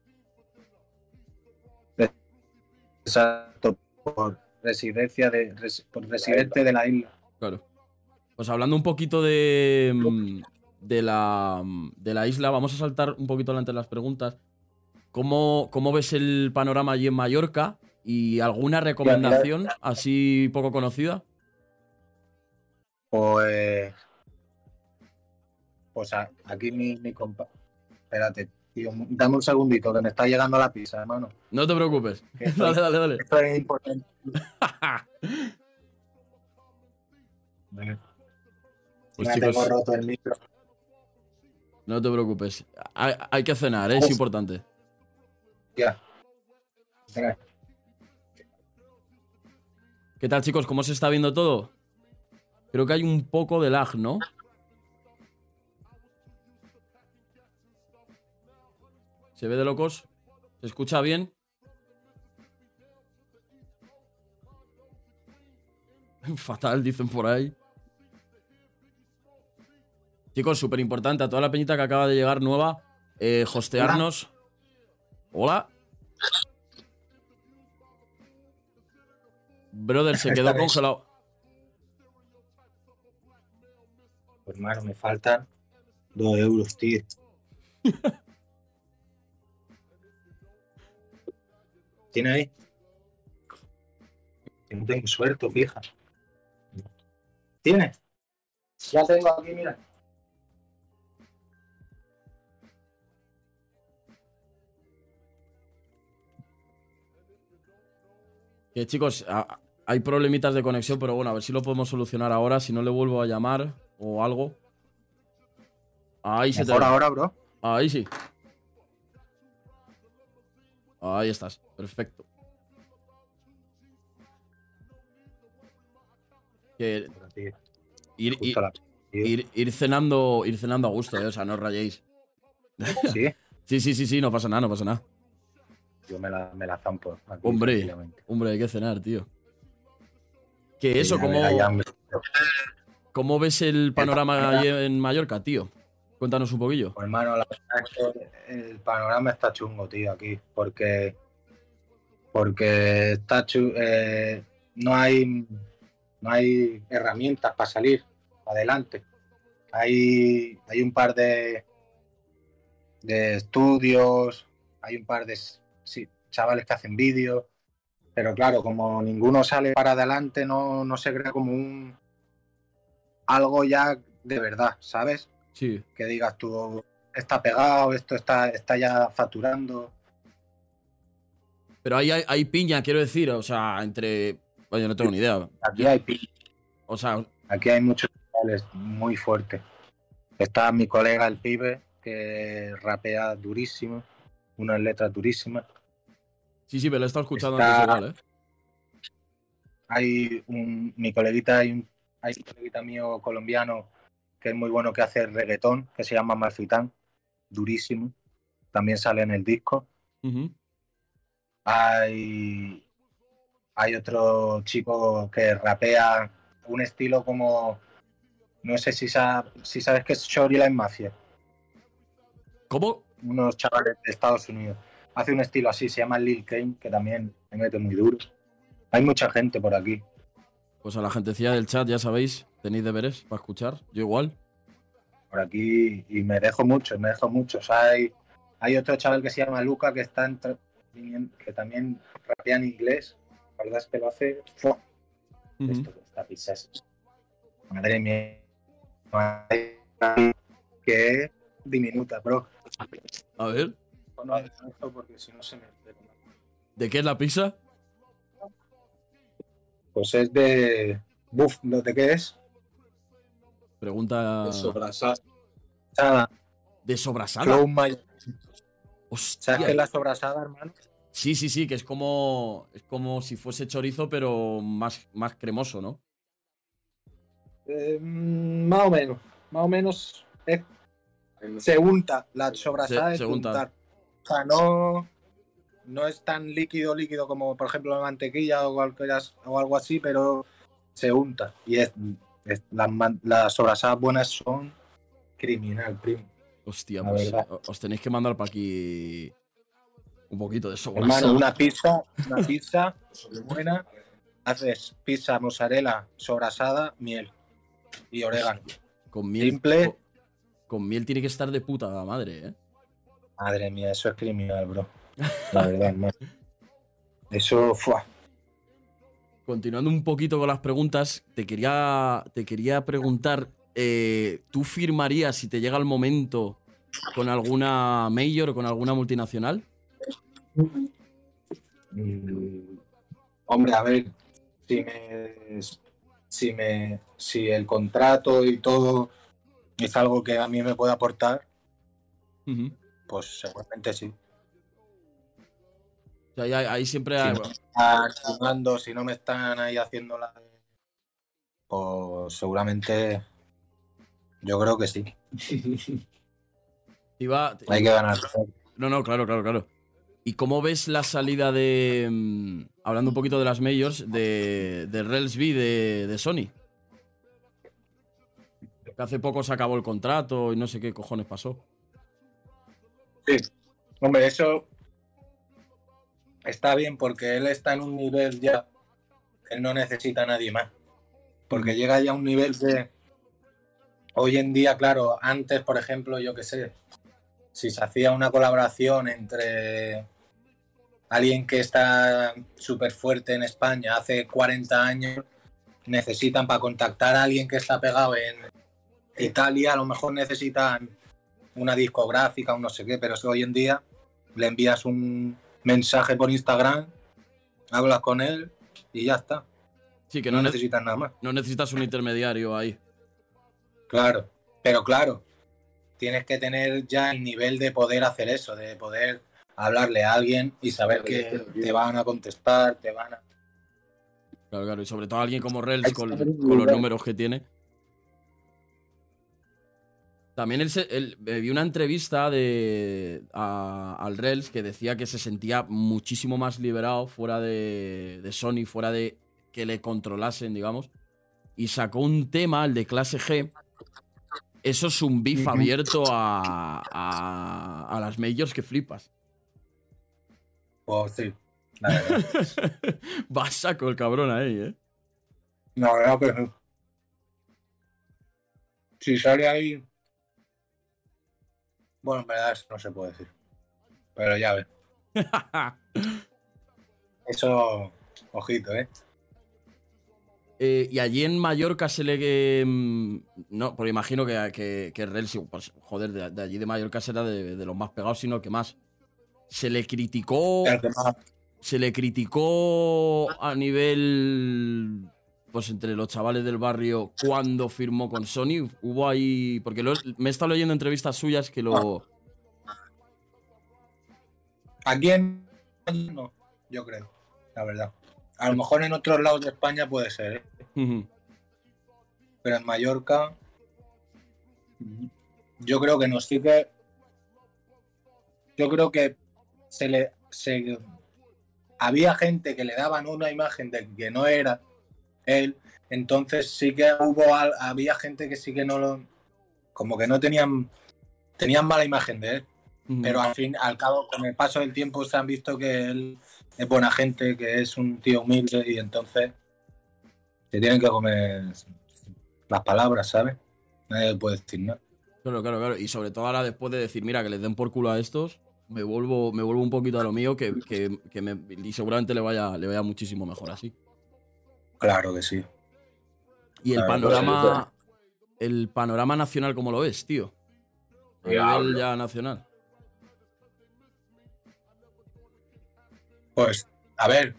Exacto, por residencia de por residente de la isla. Claro. Pues hablando un poquito de, mm, de, la, mm, de la isla, vamos a saltar un poquito adelante las preguntas. ¿Cómo, ¿Cómo ves el panorama allí en Mallorca? ¿Y alguna recomendación así poco conocida? Pues. Pues aquí mi, mi compa. Espérate, tío, dame un segundito, que me está llegando la pizza, hermano. No te preocupes. Esto- dale, dale, dale. Esto es importante. Pues Ya chicos, tengo roto el micro. no te preocupes. Hay, hay que cenar, ¿eh? es importante. Ya. Venga. ¿Qué tal, chicos? ¿Cómo se está viendo todo? Creo que hay un poco de lag, ¿no? ¿Se ve de locos? ¿Se escucha bien? Fatal, dicen por ahí. Chicos, súper importante a toda la peñita que acaba de llegar nueva, eh, hostearnos. Hola. Brother, se quedó congelado. Pues hermano, me faltan dos euros, tío. ¿Tiene ahí? No tengo suerte, fija. ¿Tiene? Ya tengo aquí, mira. Que chicos, a- hay problemitas de conexión, pero bueno, a ver si lo podemos solucionar ahora. Si no le vuelvo a llamar o algo. Ahí se te ve. ahora, bro. Ahí sí. Ahí estás. Perfecto. Que ir, ir- Justo la- ir- ir cenando, ir cenando a gusto, eh, o sea, no os rayéis. Sí, Sí, sí, sí, sí, no pasa nada, no pasa nada. Yo me la, me la zampo. aquí, Hombre. Hombre, hay que cenar, tío. Que eso, ¿cómo. ¿cómo ves el panorama en Mallorca, tío? Cuéntanos un poquillo. Pues, hermano, la el panorama está chungo, tío, aquí, porque porque está eh, no hay no hay herramientas para salir adelante. Hay hay un par de de estudios, hay un par de sí, chavales que hacen vídeos, pero claro, como ninguno sale para adelante, no, no se crea como un algo ya de verdad, ¿sabes? Sí. que digas tú, está pegado, esto está, está ya facturando. Pero ahí hay, hay piña, quiero decir, o sea, entre. Oye, no tengo ni idea. Aquí hay, pi- O sea, aquí hay muchos chavales muy fuertes. Está mi colega el pibe, que rapea durísimo, unas letras durísimas. Sí, sí, pero lo he estado escuchando Está- antes igual, ¿eh? Hay un, mi coleguita, hay un, hay un coleguita mío colombiano que es muy bueno que hace reggaetón, que se llama Malfitán, durísimo. También sale en el disco. Hay, hay otro chico que rapea un estilo como. No sé si, sa- si sabes que es Shoryline Mafia, ¿Cómo? unos chavales de Estados Unidos. Hace un estilo así, se llama Lil Kane, que también me mete muy duro. Hay mucha gente por aquí. Pues a la gentecilla del chat, ya sabéis, tenéis deberes para escuchar. Yo igual. Por aquí y me dejo muchos, me dejo muchos. Hay, hay otro chaval que se llama Luca que está entre- que también rapea en inglés. La verdad es que lo hace. ¡fua! Ujú. Esto, esta pizza es- Madre mía. Madre mía, Que diminuta, bro. A ver, No, esto porque si no se me. ¿de qué es la pizza? Pues es de. Buf, ¿no ¿de qué es? Pregunta. Nada, ¿De sobrasada? Flow Mayo. Hostia. ¿Sabes qué es la sobrasada, hermano? Sí, sí, sí, que es como. Es como si fuese chorizo, pero más, más cremoso, ¿no? Eh, mm, más o menos. Más o menos. es- se unta. La sobrasada Se- es se unta. untar. O sea, no. No es tan líquido, líquido como, por ejemplo, la mantequilla o, algo así, pero se unta. Y es, Es- Las, sobrasadas buenas son criminal, primo. Hostia, pues os tenéis que mandar para aquí un poquito de eso. Hermano, una pizza, una pizza buena. Haces pizza, mozzarella, sobrasada, miel y orégano. Con miel. simple. Con, con miel tiene que estar de puta madre, ¿eh? Madre mía, eso es criminal, bro. La verdad, hermano. Eso, fue. Continuando un poquito con las preguntas, te quería, te quería preguntar, eh, ¿tú firmarías si te llega el momento con alguna mayor o con alguna multinacional? Mm, Hombre, a ver, si me, si me, si el contrato y todo es algo que a mí me puede aportar, Ujú. Pues seguramente sí. O sea, ahí, ahí siempre hay- Si no me están sumando, si no me están ahí haciendo la, pues seguramente yo creo que sí. iba- Hay que ganar. No, no, claro, claro, claro. ¿Y cómo ves la salida de. mm, hablando un poquito de las majors, de, de Relsby de, de Sony? Que hace poco se acabó el contrato y no sé qué cojones pasó. Sí. Hombre, eso está bien porque él está en un nivel ya que no necesita a nadie más. Porque llega ya a un nivel que hoy en día, claro, antes, por ejemplo, yo qué sé, si se hacía una colaboración entre alguien que está súper fuerte en España hace 40 años, necesitan para contactar a alguien que está pegado en Italia, a lo mejor necesitan una discográfica, un no sé qué, pero es que hoy en día le envías un mensaje por Instagram, hablas con él y ya está. Sí, que no no, ne- necesitas nada más. no necesitas un intermediario ahí. Claro, pero claro, tienes que tener ya el nivel de poder hacer eso, de poder hablarle a alguien y saber que te van a contestar, te van a... Claro, claro. Y sobre todo alguien como Rels con, los números que tiene. También él, eh, vi una entrevista de, a- al Rels que decía que se sentía muchísimo más liberado fuera de, de Sony, fuera de que le controlasen, digamos. Y sacó un tema, el de clase G. Eso es un beef abierto a, a, a las majors que flipas. Pues sí. Va a saco el cabrón ahí, ¿eh? La verdad que sí. Si sale ahí... Bueno, en verdad eso no se puede decir. Pero ya ves. Eso, ojito, ¿eh? Eh, y allí en Mallorca se le. mm, no, porque imagino que, que, que Rel, sí, pues, joder, de, de allí de Mallorca será de, de los más pegados, sino que más. Se le criticó. Se le criticó a nivel. Pues entre los chavales del barrio cuando firmó con Sony. Hubo ahí. Porque lo- me he estado leyendo entrevistas suyas que lo. Aquí en no, yo creo, la verdad. A lo mejor en otros lados de España puede ser, ¿eh? Pero en Mallorca yo creo que no sí que yo creo que se le se había gente que le daban una imagen de que no era él. Entonces sí que hubo al- había gente que sí que no lo como que no tenían tenían mala imagen de él. Pero al fin al cabo con el paso del tiempo se han visto que él es buena gente que es un tío humilde y entonces se tienen que comer las palabras sabes nadie puede decir nada. Claro, claro, claro. Y sobre todo ahora después de decir, mira, que les den por culo a estos, me vuelvo, me vuelvo un poquito a lo mío, que, que- que me- y seguramente le vaya, le vaya muchísimo mejor así. Claro que sí Y el panorama. El panorama nacional, ¿cómo lo ves, tío? A nivel ya nacional. pues a ver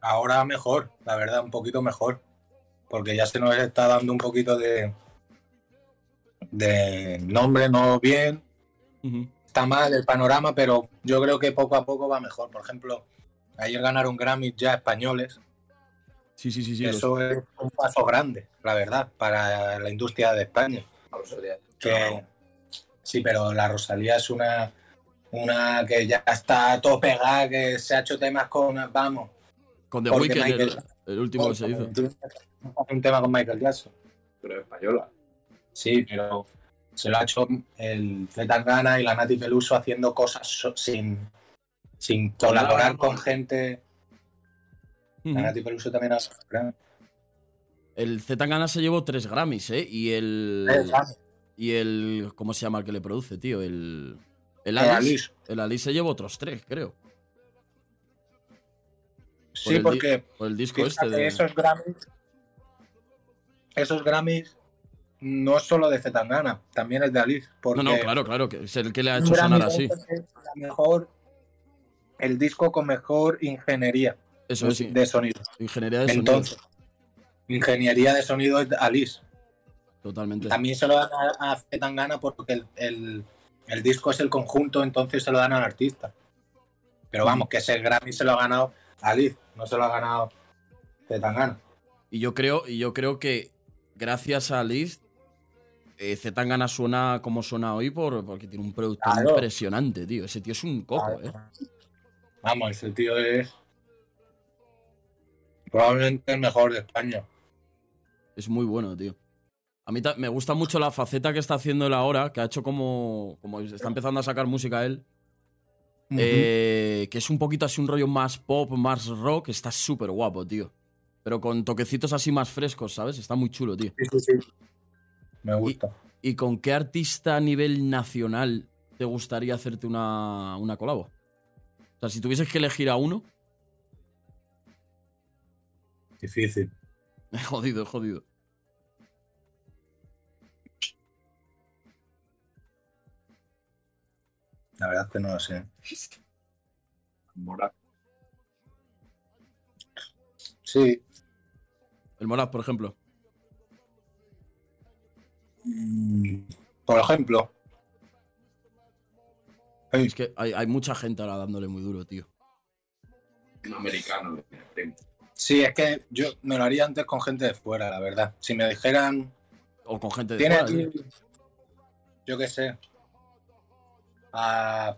ahora mejor la verdad un poquito mejor porque ya se nos está dando un poquito de de nombre no bien está mal el panorama, pero yo creo que poco a poco va mejor. Por ejemplo, ayer ganaron Grammy ya españoles. Sí, sí, sí, sí. los- Eso es un paso grande, la verdad, para la industria de España. Que, sí, pero la Rosalía es una, una que ya está todo pegada, que se ha hecho temas con, vamos, Con The Weeknd, el, último que se hizo. Un tema con Michael Jackson. Pero española. Sí, pero se lo ha hecho el Zetangana y la Nati Peluso haciendo cosas sin, sin colaborar con gente. Nati Peluso también ha El Zetangana se llevó tres Grammys, ¿eh? Y el. Eh. Y el. ¿Cómo se llama el que le produce, tío? El. El Eh, Alice. Alice. El Alice se llevó otros tres, creo. Sí, el porque Por el disco este de. esos Grammys. Esos Grammys no es solo de Zetangana, también es de Alice. Porque No, no, claro, claro, que es el que le ha hecho sonar así. es la mejor, el disco con mejor ingeniería Eso es, de sonido. ingeniería de sonido. Entonces, ingeniería de sonido es de Alice. Totalmente. También se lo dan a, a Zetangana porque el, el- el disco es el conjunto, entonces se lo dan al artista. Pero vamos, que ese Grammy se lo ha ganado Alice, no se lo ha ganado Zetangana. Y yo creo, y yo creo que gracias a Liz, eh, Zetangana suena como suena hoy por, porque tiene un producto Claro. impresionante, tío. Ese tío es un coco, ¿eh? Vamos, ese tío es probablemente el mejor de España. Es muy bueno, tío. A mí me gusta mucho la faceta que está haciendo él ahora, que ha hecho como. como está empezando a sacar música él. eh, que es un poquito así un rollo más pop, más rock. Está súper guapo, tío. Pero con toquecitos así más frescos, ¿sabes? Está muy chulo, tío. Sí, sí, sí. Me gusta. ¿Y con qué artista a nivel nacional te gustaría hacerte una, una colabo? O sea, si tuvieses que elegir a uno, Difícil. jodido, jodido. La verdad es que no lo sé. Mora. Sí. El Moraz, por ejemplo. Mm, Por ejemplo. Es que hay, hay mucha gente ahora dándole muy duro, tío. Un americano. Sí, es que yo me lo haría antes con gente de fuera, la verdad. Si me dijeran, O con gente de tiene fuera, tío. yo qué sé, a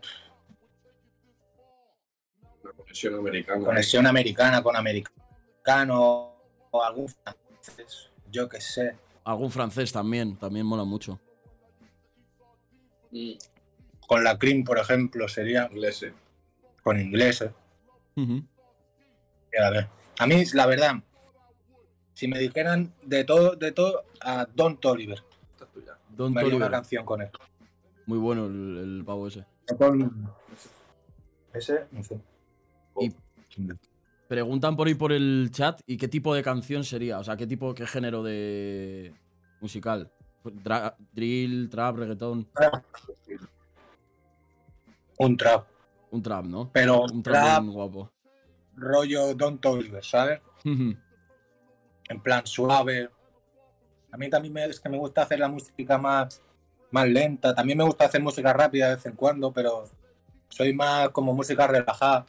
Una conexión americana. conexión americana con americano o algún francés, yo qué sé. Algún francés también, también mola mucho. Mm, Con la cream, por ejemplo, sería Inglés. con ingleses. Y a ver. A mí, la verdad, si me dijeran de todo, de todo, a Don Toliver. Don Me haría una Toliver. canción con él. Muy bueno el, el pavo ese. Con- Ese, no sé. Y- Preguntan por ahí por el chat y qué tipo de canción sería. O sea, qué tipo, qué género de musical. Dra- drill, trap, reggaetón. Un trap. Un trap, ¿no? Pero Un un trap trap bien guapo. Rollo Don Toliver, ¿sabes? En plan suave. A mí también me, es que me gusta hacer la música más, más lenta. También me gusta hacer música rápida de vez en cuando, pero soy más como música relajada.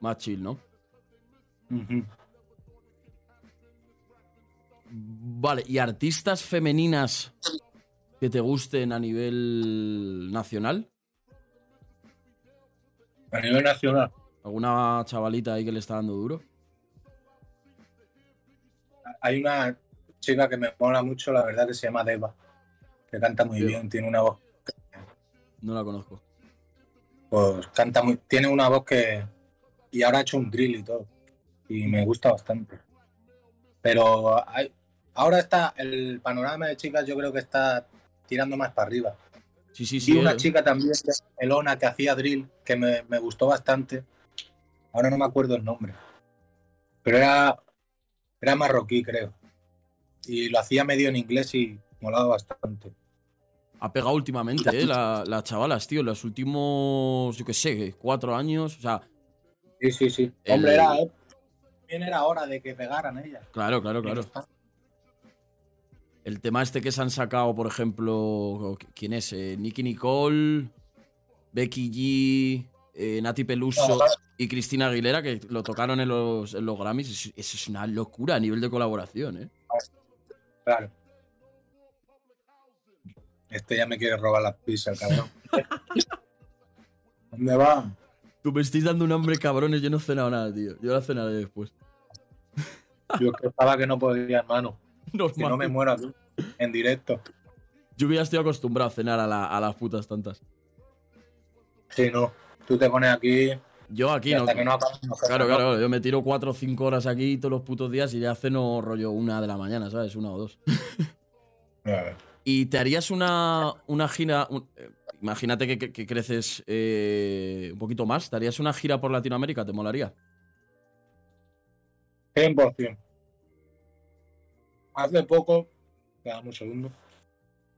Más chill, ¿no? Vale, ¿y artistas femeninas que te gusten a nivel nacional? A nivel nacional. ¿Alguna chavalita ahí que le está dando duro? Hay una chica que me mola mucho, la verdad, que se llama Deva. Que canta muy Deva. bien, tiene una voz. No la conozco. Pues canta muy. Tiene una voz que. Y ahora ha hecho un drill y todo. Y me gusta bastante. Pero hay- ahora está. El panorama de chicas, yo creo que está tirando más para arriba. Sí, sí, Y sí. una eh. chica también, Elona, que hacía drill, que me, me gustó bastante. Ahora no me acuerdo el nombre. Pero era, era marroquí, creo. Y lo hacía medio en inglés y molaba bastante. Ha pegado últimamente, ¿eh? La, las chavalas, tío. Los últimos, yo qué sé, cuatro años. O sea, Sí, sí, sí. El- Hombre, era, eh, también era hora de que pegaran ellas. claro, claro, claro. El tema este que se han sacado, por ejemplo, ¿quién es? Eh, Nicky Nicole, Becky G, eh, Nati Peluso. Y Cristina Aguilera, que lo tocaron en los, en los Grammys. Eso, eso es una locura a nivel de colaboración, ¿eh? Claro. Este ya me quiere robar las pizzas, cabrón. ¿Dónde va? Tú me estáis dando un hambre, cabrones. Yo no he cenado nada, tío. Yo la cenaré después. Yo que estaba que no podía, hermano. Si Normal. no me muero aquí, en directo. Yo ya estoy acostumbrado a cenar a, la- a las putas tantas. Sí, no. Tú te pones aquí Yo aquí no. que no no Claro, claro, yo me tiro cuatro o cinco horas aquí todos los putos días y ya ceno rollo una de la mañana, ¿sabes? Una o dos. ¿no? ¿Y te harías una, una gira? un- eh, imagínate que, que- que creces eh, un poquito más. ¿Te harías una gira por Latinoamérica? ¿Te molaría? 100%. Hace poco, dame un segundo.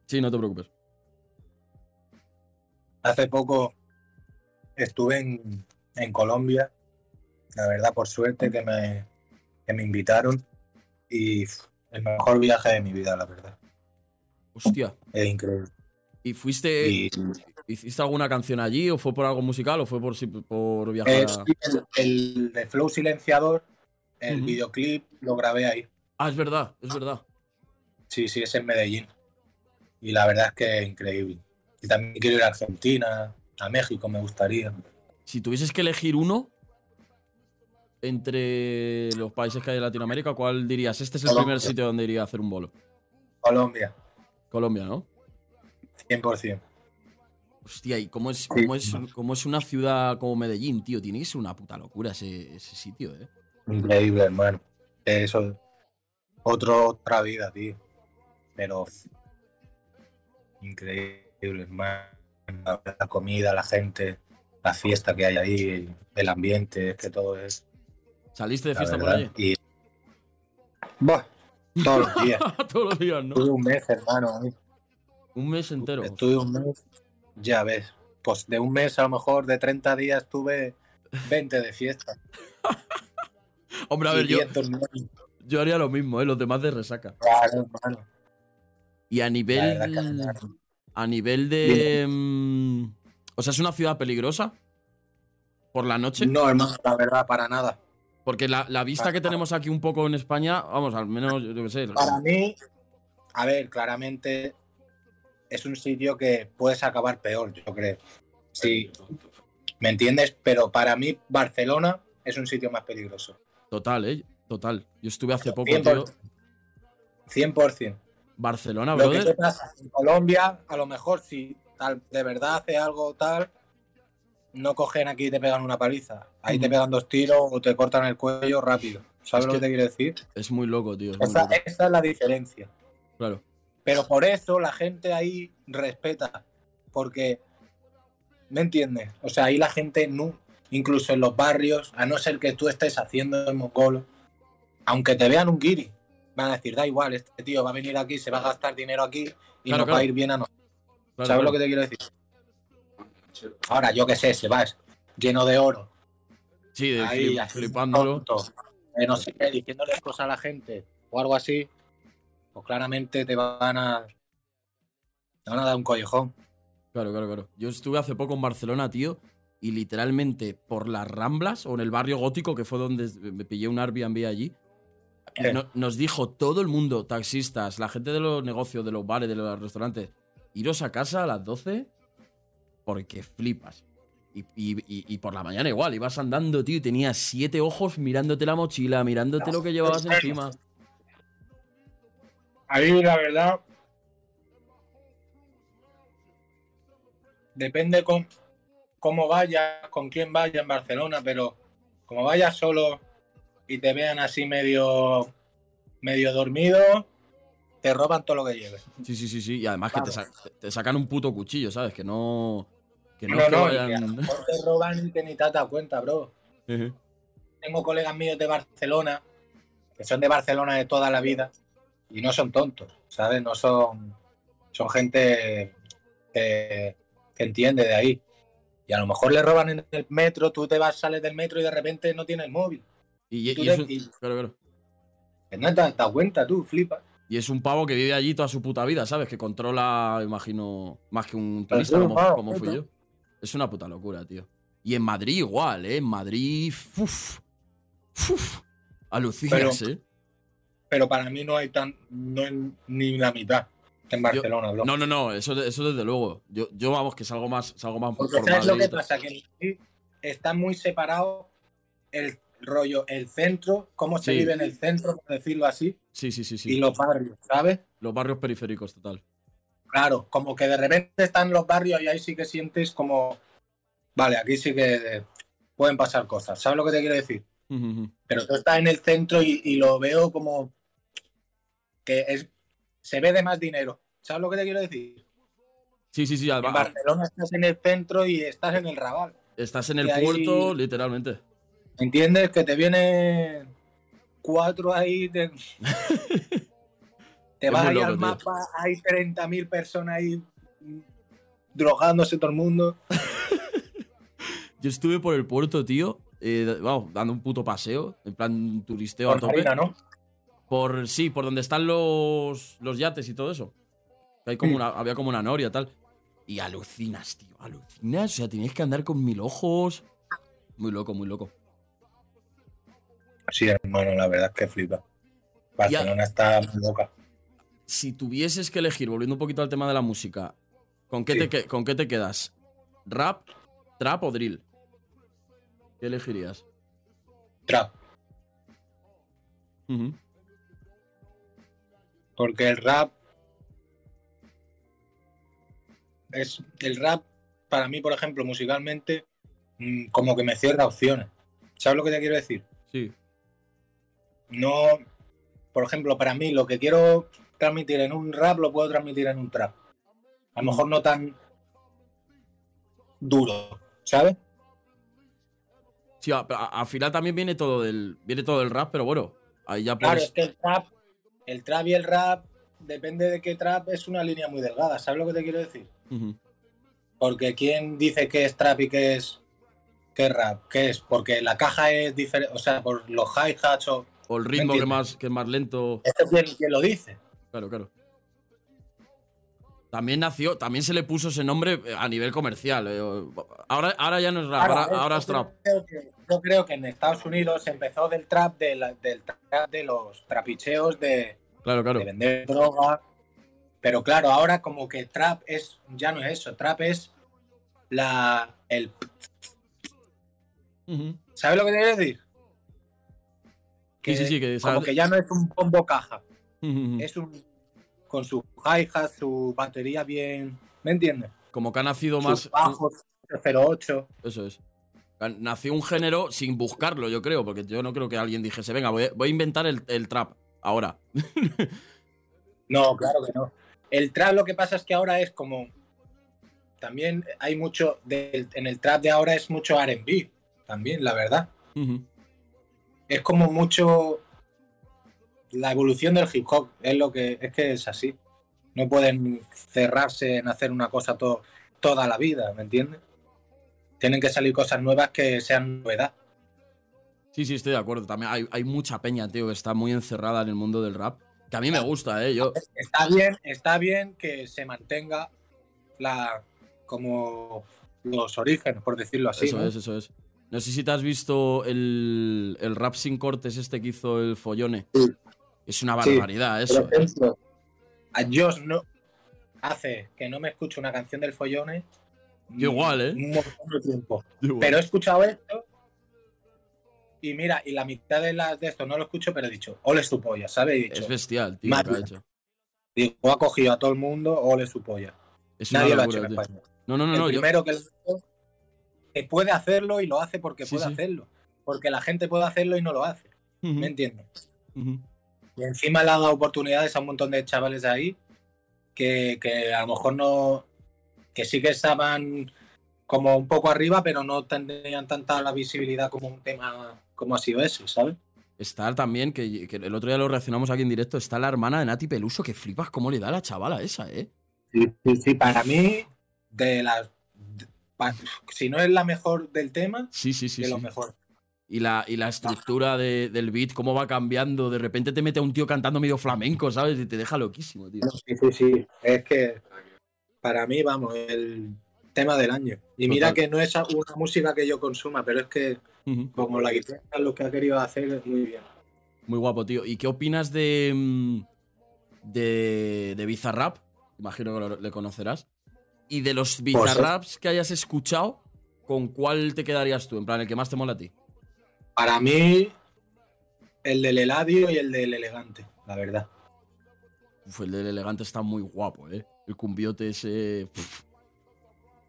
Sí, no te preocupes. Hace poco estuve en, en Colombia. La verdad, por suerte que me, que me invitaron. Y el mejor viaje de mi vida, la verdad. Hostia. Es increíble. ¿Y fuiste. Y ¿Hiciste alguna canción allí? ¿O fue por algo musical? ¿O fue por, por viajar? eh, sí, el, el de Flow Silenciador, el videoclip, lo grabé ahí. Ah, es verdad, es verdad. Sí, sí, es en Medellín. Y la verdad es que es increíble. Y también quiero ir a Argentina, a México, me gustaría. Si tuvieses que elegir uno entre los países que hay en Latinoamérica, ¿cuál dirías? Este es el Colombia. primer sitio donde iría a hacer un bolo. Colombia, Colombia, ¿no? 100%. Hostia, ¿y cómo es, cómo es, cómo es una ciudad como Medellín, tío? Tiene que ser una puta locura ese, ese sitio, ¿eh? Increíble, hermano. Eso, otro, otra vida, tío. Pero increíble, hermano. La comida, la gente, la fiesta que hay ahí, el ambiente, es que todo es. ¿Saliste de fiesta por allí? Y. Buah, todos los días. Todos los días, ¿no? Estuve un mes, hermano. Un mes entero. Estuve un mes, ya ves. Pues de un mes, a lo mejor de 30 días, estuve 20 de fiesta. Hombre, a ver, yo, 10 durmiendo. yo haría lo mismo, ¿eh? Los demás de resaca. Claro, hermano. Y a nivel. A nivel de. O sea, es una ciudad peligrosa. Por la noche. No, hermano, la verdad, para nada. Porque la, la vista que tenemos aquí un poco en España, vamos, al menos, yo qué sé. Para mí, a ver, claramente es un sitio que puedes acabar peor, yo creo. Sí, ¿me entiendes? Pero para mí, Barcelona es un sitio más peligroso. Total, ¿eh? Total. Yo estuve hace poco, tío. 100%. 100%. Barcelona, Lo que te brother. pasa en Colombia, a lo mejor si tal, de verdad hace algo tal, no cogen aquí y te pegan una paliza. Ahí te pegan dos tiros o te cortan el cuello rápido. ¿Sabes Es lo que- que te quiero decir? Es muy loco, tío. es muy Esa, loco. esa es la diferencia. Claro. Pero por eso la gente ahí respeta. Porque, ¿me entiendes? O sea, ahí la gente, no, incluso en los barrios, a no ser que tú estés haciendo el mongolo, aunque te vean un guiri, van a decir, da igual, este tío va a venir aquí, se va a gastar dinero aquí y Claro, nos va a ir bien a nosotros. ¿Sabes lo que te quiero decir? Ahora, yo qué sé, se vas lleno de oro, Sí, de ahí flip- flipándolo. tonto, eh, no sé qué, diciéndole cosas a la gente o algo así, pues claramente te van a, te van a dar un collejón. Claro, claro, claro. Yo estuve hace poco en Barcelona, tío, y literalmente por las Ramblas o en el barrio gótico, que fue donde me pillé un Airbnb allí, no- nos dijo todo el mundo, taxistas, la gente de los negocios, de los bares, de los restaurantes, iros a casa a las 12 porque flipas. Y, y- y- y por la mañana igual, ibas andando, tío, y tenías siete ojos mirándote la mochila, mirándote lo que llevabas encima. Ahí la verdad depende con cómo vayas, con quién vayas en Barcelona, pero como vayas solo y te vean así medio medio dormido, te roban todo lo que lleves. Sí, sí, sí, sí. Y además que te, sa- te sacan un puto cuchillo, ¿sabes? Que no. Que no, No, es que no, vayan. a lo mejor te roban y que ni te das cuenta, bro. Tengo colegas míos de Barcelona que son de Barcelona de toda la vida y no son tontos, ¿sabes? No son son gente que, que entiende de ahí. Y a lo mejor le roban en el metro, tú te vas, sales del metro y de repente no tienes móvil. Y, y- Tú y le- es un, y- claro, claro. Que no te das cuenta, tú flipas. Y es un pavo que vive allí toda su puta vida, ¿sabes? Que controla, imagino, más que un turista como, como fui yo. Es una puta locura, tío. Y en Madrid igual, ¿eh? En Madrid, uf, uf, alucinas, ¿eh? Pero para mí no hay tan, no hay ni la mitad en Barcelona, bro. No, no, no, eso, eso desde luego. Yo, yo vamos, que salgo más, salgo más Porque por ¿sabes lo que pasa? Que en está muy separado el, rollo el centro, cómo se Sí. vive en el centro, por decirlo así, Sí, sí, sí, y sí. los barrios, ¿sabes? Los barrios periféricos, total. Claro, como que de repente están los barrios y ahí sí que sientes como, vale, aquí sí que pueden pasar cosas, ¿sabes lo que te quiero decir? Pero tú estás en el centro y, y lo veo como que es, se ve de más dinero, ¿sabes lo que te quiero decir? Sí, sí, sí. En además, Barcelona estás en el centro y estás en el Raval. estás en el puerto, literalmente. ¿Entiendes? Que te vienen cuatro ahí. Te, te vas ahí al tío. mapa, hay 30.000 personas ahí drogándose todo el mundo. Yo estuve por el puerto, tío. eh, vamos, dando un puto paseo. En plan turisteo a Por tope. Marina, ¿no? Por, sí, por donde están los, los yates y todo eso. Que hay como una, había como una noria tal. Y alucinas, tío. Alucinas. O sea, tenías que andar con mil ojos. Muy loco, muy loco. Sí, hermano, la verdad es que flipa. Barcelona está muy loca. Si tuvieses que elegir, volviendo un poquito al tema de la música, ¿con qué, Sí. te, ¿con qué te quedas? ¿Rap, trap o drill? ¿Qué elegirías? Trap. Porque el rap. Es. El rap, para mí, por ejemplo, musicalmente, mm, como que me cierra opciones. ¿Sabes lo que te quiero decir? Sí. No, por ejemplo, para mí lo que quiero transmitir en un rap lo puedo transmitir en un trap. A lo mejor no tan duro, ¿sabes? Sí, al final también viene todo del, viene todo del rap, pero bueno, ahí ya Claro, puedes... es que el trap, el trap y el rap, depende de qué trap, es una línea muy delgada, ¿sabes lo que te quiero decir? Porque quién dice que es trap y qué es, qué rap, qué es, porque la caja es diferente, o sea, por los hi-hats o... O el ritmo que más, que es más lento. Este es quien, quien lo dice. Claro, claro. También nació, también se le puso ese nombre eh, a nivel comercial. eh, Ahora, ahora ya no es rap, ahora, ahora es trap. creo que- yo creo que en Estados Unidos empezó del trap de la- del trap de los trapicheos de, Claro, claro. de vender droga. Pero claro, ahora como que trap es ya no es eso, trap es la el. ¿Sabes lo que te quiero decir? Sí, sí, sí, que como que ya no es un bombo caja, es un con su hi-hat, su batería bien, ¿me entiendes? Como que ha nacido más. Sus bajos 08. Eso es. Nació un género sin buscarlo, yo creo, porque yo no creo que alguien dijese, venga, voy a, voy a inventar el, el trap ahora. No, claro que no. El trap lo que pasa es que ahora es como. También hay mucho. del- en el trap de ahora es mucho RB. También, la verdad. Ujú. Es como mucho. La evolución del hip hop. Es lo que. Es que es así. No pueden cerrarse en hacer una cosa to- toda la vida, ¿me entiendes? Tienen que salir cosas nuevas que sean novedad. Sí, sí, estoy de acuerdo. También hay, hay mucha peña, tío, que está muy encerrada en el mundo del rap. Que a mí me gusta, ¿eh? Yo, Está bien, está bien que se mantenga la. como los orígenes, por decirlo así. eso ¿no? es, eso es. No sé si te has visto el, el rap sin cortes este que hizo el Follone. Sí. Es una Sí, barbaridad eso. Por ejemplo, a Josh no hace que no me escuche una canción del follone. Yo igual, ¿eh? Un montón de tiempo. Igual. Pero he escuchado esto. Y mira, y la mitad de las de esto no lo escucho, pero he dicho, ole su polla, ¿sabes? He dicho, es bestial, tío, lo ha hecho. digo, ha cogido a todo el mundo, ole su polla. Es una Nadie lo ha hecho en. España. No, no, no, el no. yo- primero que lo hizo, que puede hacerlo y lo hace porque Sí, puede sí. hacerlo. Porque la gente puede hacerlo y no lo hace. ¿Me entiendes? ujú. Y encima le ha dado oportunidades a un montón de chavales ahí que, que a lo mejor no. que sí que estaban como un poco arriba, pero no tenían tanta la visibilidad como un tema como ha sido ese, ¿sabes? Está también, que, que el otro día lo reaccionamos aquí en directo, está la hermana de Nati Peluso, que flipas cómo le da a la chavala esa, ¿eh? Sí, sí, sí. Para mí, de las. Si no es la mejor del tema, Sí, sí, sí. de sí. lo mejor. Y la, y la estructura de- del beat, cómo va cambiando. De repente te mete a un tío cantando medio flamenco, ¿sabes? Y te deja loquísimo, tío. Sí, sí, sí. Es que para mí, vamos, el tema del año. Y mira que no es una música que yo consuma, pero es que como la guitarra lo que ha querido hacer es muy bien. Muy guapo, tío. ¿Y qué opinas de. mm, de. de Bizarrap? Imagino que lo- le conocerás. Y de los Bizarraps que hayas escuchado, ¿con cuál te quedarías tú? En plan, el que más te mola a ti. Para mí, el del Eladio y el del Elegante, la verdad. Uf, el del elegante está muy guapo, ¿eh? El cumbiote ese.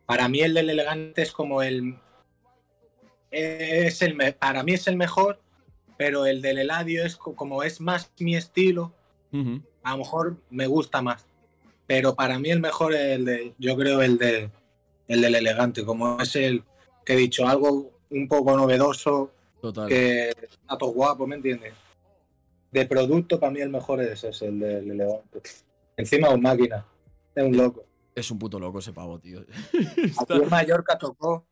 Para mí el del Elegante es como el... Es el me- para mí es el mejor, pero el del Eladio es co- como es más mi estilo, a lo mejor me gusta más. Pero para mí el mejor es el de, yo creo el de el del elegante, como es el que he dicho, algo un poco novedoso, Total. que está todo guapo, ¿me entiendes? De producto para mí el mejor es ese, el del elegante. Encima un máquina, es un loco. Es un puto loco ese pavo, tío. Aquí en Mallorca tocó.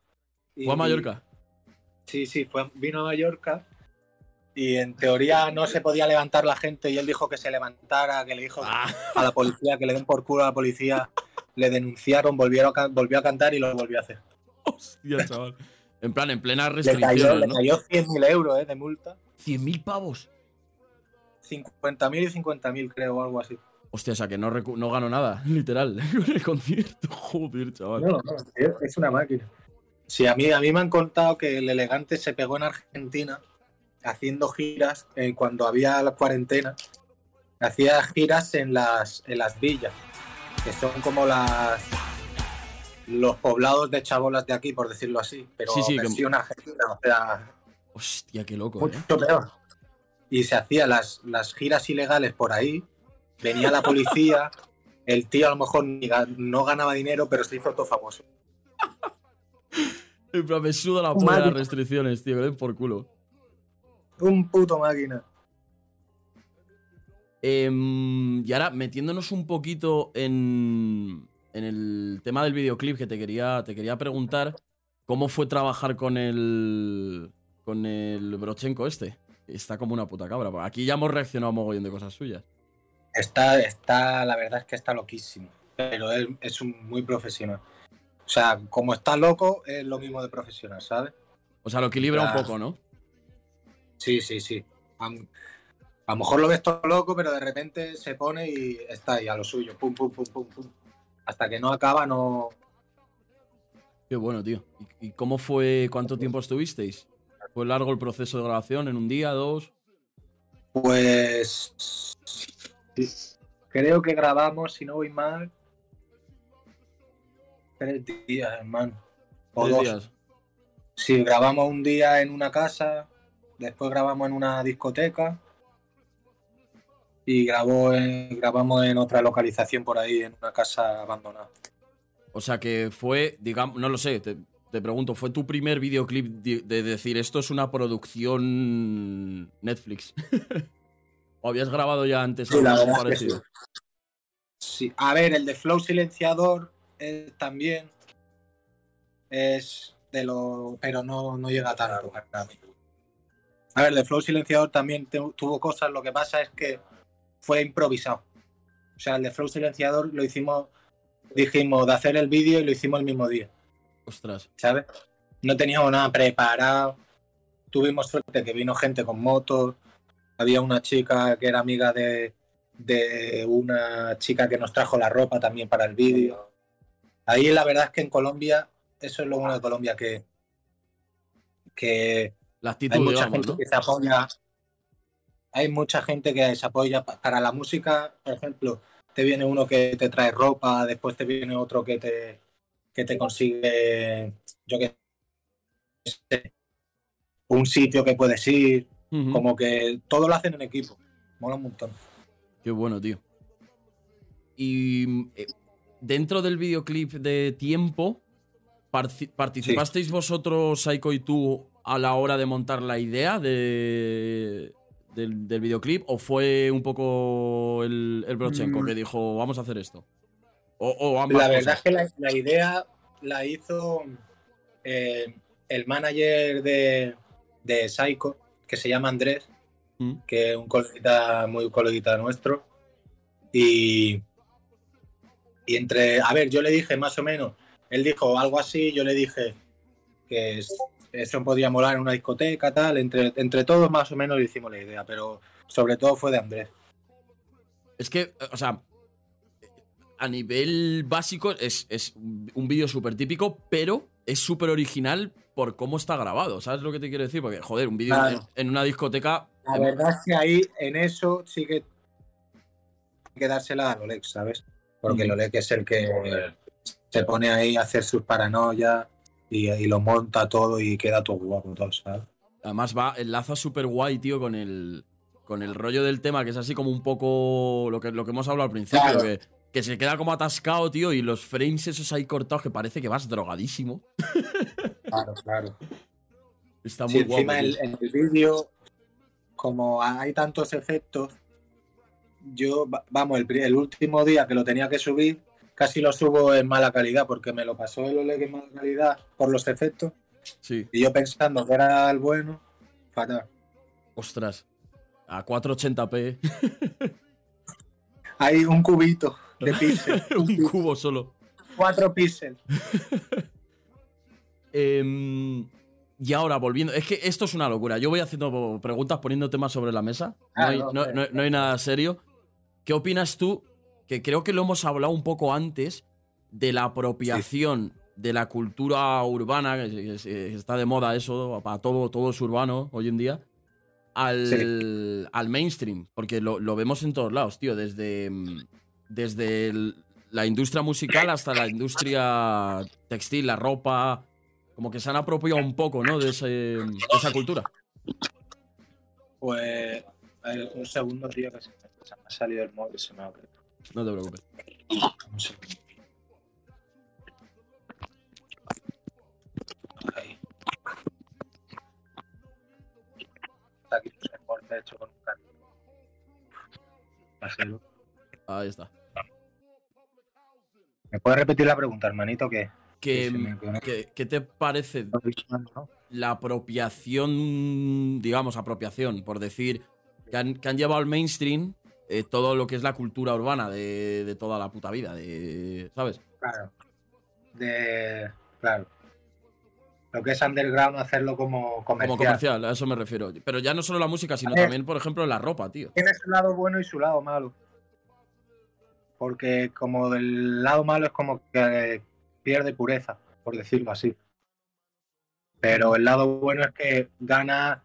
y- ¿Fue a Mallorca? Sí, sí, fue, vino a Mallorca y en teoría no se podía levantar la gente y él dijo que se levantara, que le dijo Ah, a la policía, que le den por culo a la policía, le denunciaron, volvieron a volvió a cantar y lo volvió a hacer. hostia, chaval. En plan, en plenas Le cayó, ¿no? cayó 100.000 euros eh, de multa, 100.000 pavos. 50.000 y 50.000 creo o algo así. Hostia, o sea que no, no gano nada, literal, con el concierto. Joder, chaval. No, no, es una máquina. Sí, a mí, a mí me han contado que el elegante se pegó en Argentina haciendo giras eh, cuando había la cuarentena. Hacía giras en las, en las villas, que son como las los poblados de chabolas de aquí, por decirlo así, pero Sí, sí, que- versión argentina, o sea, Hostia, qué loco, mucho ¿eh? peor. Y se hacía las, las giras ilegales por ahí, venía la policía, el tío a lo mejor no ganaba dinero, pero se hizo todo famoso. Me suda la polla las restricciones, tío, den por culo. Un puto máquina. Em, y ahora, metiéndonos un poquito en, en el tema del videoclip que te quería, te quería preguntar, ¿cómo fue trabajar con el, con el Brochenko este? Está como una puta cabra. Aquí ya hemos reaccionado a mogollón de cosas suyas. Está, está, la verdad es que está loquísimo, pero él es un muy profesional. O sea, como está loco, es lo mismo de profesional, ¿sabes? O sea, lo equilibra un poco, ¿no? Sí, sí, sí. A, a lo mejor lo ves todo loco, pero de repente se pone y está ahí a lo suyo. Pum, pum, pum, pum, pum. Hasta que no acaba, no. Qué bueno, tío. ¿Y, y cómo fue, cuánto tiempo estuvisteis? ¿Fue largo el proceso de grabación? ¿En un día, dos? Pues. Creo que grabamos, si no voy mal. Tres días, hermano. O ¿Tres dos. días? Sí, grabamos un día en una casa, después grabamos en una discoteca y grabó en- grabamos en otra localización por ahí, en una casa abandonada. O sea que fue, digamos, no lo sé, te, te pregunto, ¿fue tu primer videoclip de, de decir esto es una producción Netflix? ¿O habías grabado ya antes Sí, algo parecido? Sí. A ver, el de Flow Silenciador eh, también es de lo. pero no, no llega tanto para mí. A ver, el de Flow Silenciador también tu- tuvo cosas, lo que pasa es que fue improvisado. O sea, el de Flow Silenciador lo hicimos, dijimos de hacer el vídeo y lo hicimos el mismo día. Ostras. ¿sabes? No teníamos nada preparado. Tuvimos suerte que vino gente con motos. Había una chica que era amiga de, de una chica que nos trajo la ropa también para el vídeo. Ahí la verdad es que en Colombia, eso es lo bueno de Colombia, que, que La hay mucha digamos, gente ¿no? que se apoya. Hay mucha gente que se apoya pa- para la música, por ejemplo, te viene uno que te trae ropa, después te viene otro que te, que te consigue, yo qué sé, un sitio que puedes ir, como que todo lo hacen en equipo. Mola un montón. Qué bueno, tío. Y eh, dentro del videoclip de tiempo, ¿participasteis vosotros, Saiko y tú, a la hora de montar la idea de, del, del videoclip? ¿O fue un poco el, el Brochenko Mm. que dijo, vamos a hacer esto? O, o ambas La verdad cosas. es que la, la idea la hizo eh, el manager de, de Psycho, que se llama Andrés, Mm. que es un coleguita, muy coleguita nuestro. Y, y entre, a ver, yo le dije más o menos, él dijo algo así, yo le dije que es- eso podía molar en una discoteca, tal, entre, entre todos más o menos hicimos la idea, pero sobre todo fue de Andrés. Es que, eh, o sea, a nivel básico es, es un vídeo súper típico, pero es súper original por cómo está grabado. ¿Sabes lo que te quiero decir? Porque, joder, un vídeo Claro. en, en una discoteca. La verdad es que ahí, en eso, sí que hay que dársela a Lolex, ¿sabes? Porque Mm. Lolex es el que se pone ahí a hacer sus paranoias y, y lo monta todo y queda todo guapo, todo, ¿sabes? Además, va, enlaza súper guay, tío, con el, con el rollo del tema, que es así como un poco lo que, lo que hemos hablado al principio, Claro. que, que se queda como atascado, tío, y los frames esos ahí cortados que parece que vas drogadísimo. Claro, claro. Está Sí, muy guapo. encima el- en el vídeo, como hay tantos efectos, yo, va- vamos, el, el último día que lo tenía que subir, casi lo subo en mala calidad, porque me lo pasó el Oleg en mala calidad por los efectos, Sí, y yo pensando que era el bueno, fatal. ostras. A 480p. Hay un cubito de píxeles, un cubo solo. cuatro píxeles. Em, y ahora, volviendo. Es que esto es una locura. Yo voy haciendo preguntas, poniendo temas sobre la mesa. No Ah, hay, no, no- hombre. no- no hay nada serio. ¿Qué opinas tú? Que creo que lo hemos hablado un poco antes de la apropiación de la cultura urbana, que, está de moda eso, para todo, todo es urbano hoy en día, al, al mainstream. Porque lo, lo vemos en todos lados, tío. Desde, desde el- la industria musical hasta la industria textil, la ropa. Como que se han apropiado un poco, ¿no? De, ese- de esa cultura. Pues, a ver, un segundo, tío, que se, se me ha salido el móvil, se me ha abierto. No te preocupes. Ahí. Está aquí un soporte hecho con un cambio. Hacerlo. Ahí está. ¿Me puedes repetir la pregunta, hermanito? ¿Qué, conecto. qué- qué te parece la apropiación, digamos, apropiación, por decir, que han, que han llevado al mainstream eh, todo lo que es la cultura urbana de, de toda la puta vida, de, ¿sabes? Claro. De. Claro. Lo que es underground, hacerlo como comercial. Como comercial, a eso me refiero. Pero ya no solo la música, sino también, por ejemplo, la ropa, tío. Tiene su lado bueno y su lado malo. Porque como del lado malo es como que pierde pureza, por decirlo así. Pero el lado bueno es que gana,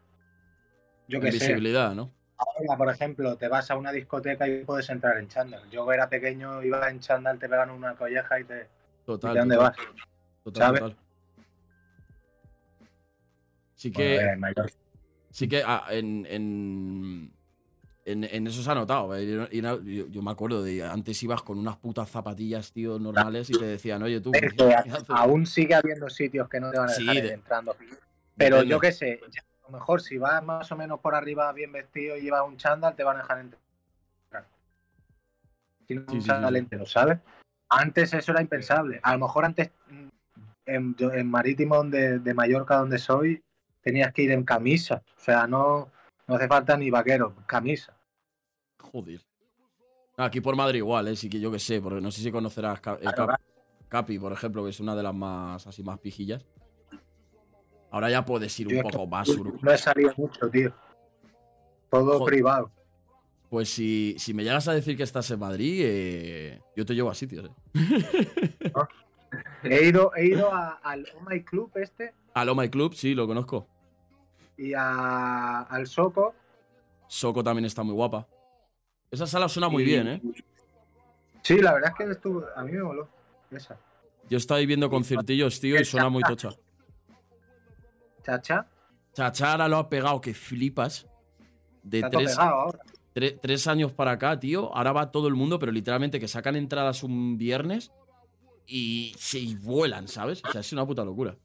yo que sé, visibilidad, ¿no? Ahora por ejemplo, te vas a una discoteca y puedes entrar en chándal. Yo era pequeño, iba en chándal, te pegan una colleja y te... Total. ¿Y dónde total, vas? total, ¿Sabes? total. Sí que... Bueno, mayor. Sí que ah, en, en, en, en eso se ha notado. eh, Yo, yo me acuerdo de antes ibas con unas putas zapatillas, tío, normales y te decían, oye, tú. Aún sigue habiendo sitios que no te van a dejar de- entrando. Pero Depende. yo qué sé, ya a lo mejor si vas más o menos por arriba bien vestido y llevas un chándal, te van a dejar entrar. No, Sí, un sí, chándal sí. entero, ¿sabes? Antes eso era impensable. A lo mejor antes mm, en, Marítimo donde, de Mallorca, donde soy, tenías que ir en camisa. O sea, no, no hace falta ni vaquero, camisa. Joder. Aquí por Madrid igual, ¿eh? Sí que yo que sé, porque no sé si conocerás eh, Claro, Cap- Capi, por ejemplo, que es una de las más así más pijillas. Ahora ya puedes ir un poco más ur- No he salido mucho, tío. Todo Joder. privado. Pues si, si me llegas a decir que estás en Madrid, eh, yo te llevo a sitios, ¿eh? He ido, he ido a- al Oh My Club este Al Oh My Club, sí, lo conozco. y a- al Soco. Soco también está muy guapa. Esa sala suena muy y- bien, ¿eh? Sí, la verdad es que estuvo, a mí me moló esa. Yo estaba viendo conciertillos, tío, y suena muy tocha. Chacha, Chachara lo ha pegado, que flipas. De tres, ahora. tre- tres años para acá, tío. Ahora va todo el mundo, pero literalmente que sacan entradas un viernes y se vuelan, ¿sabes? O sea, es una puta locura.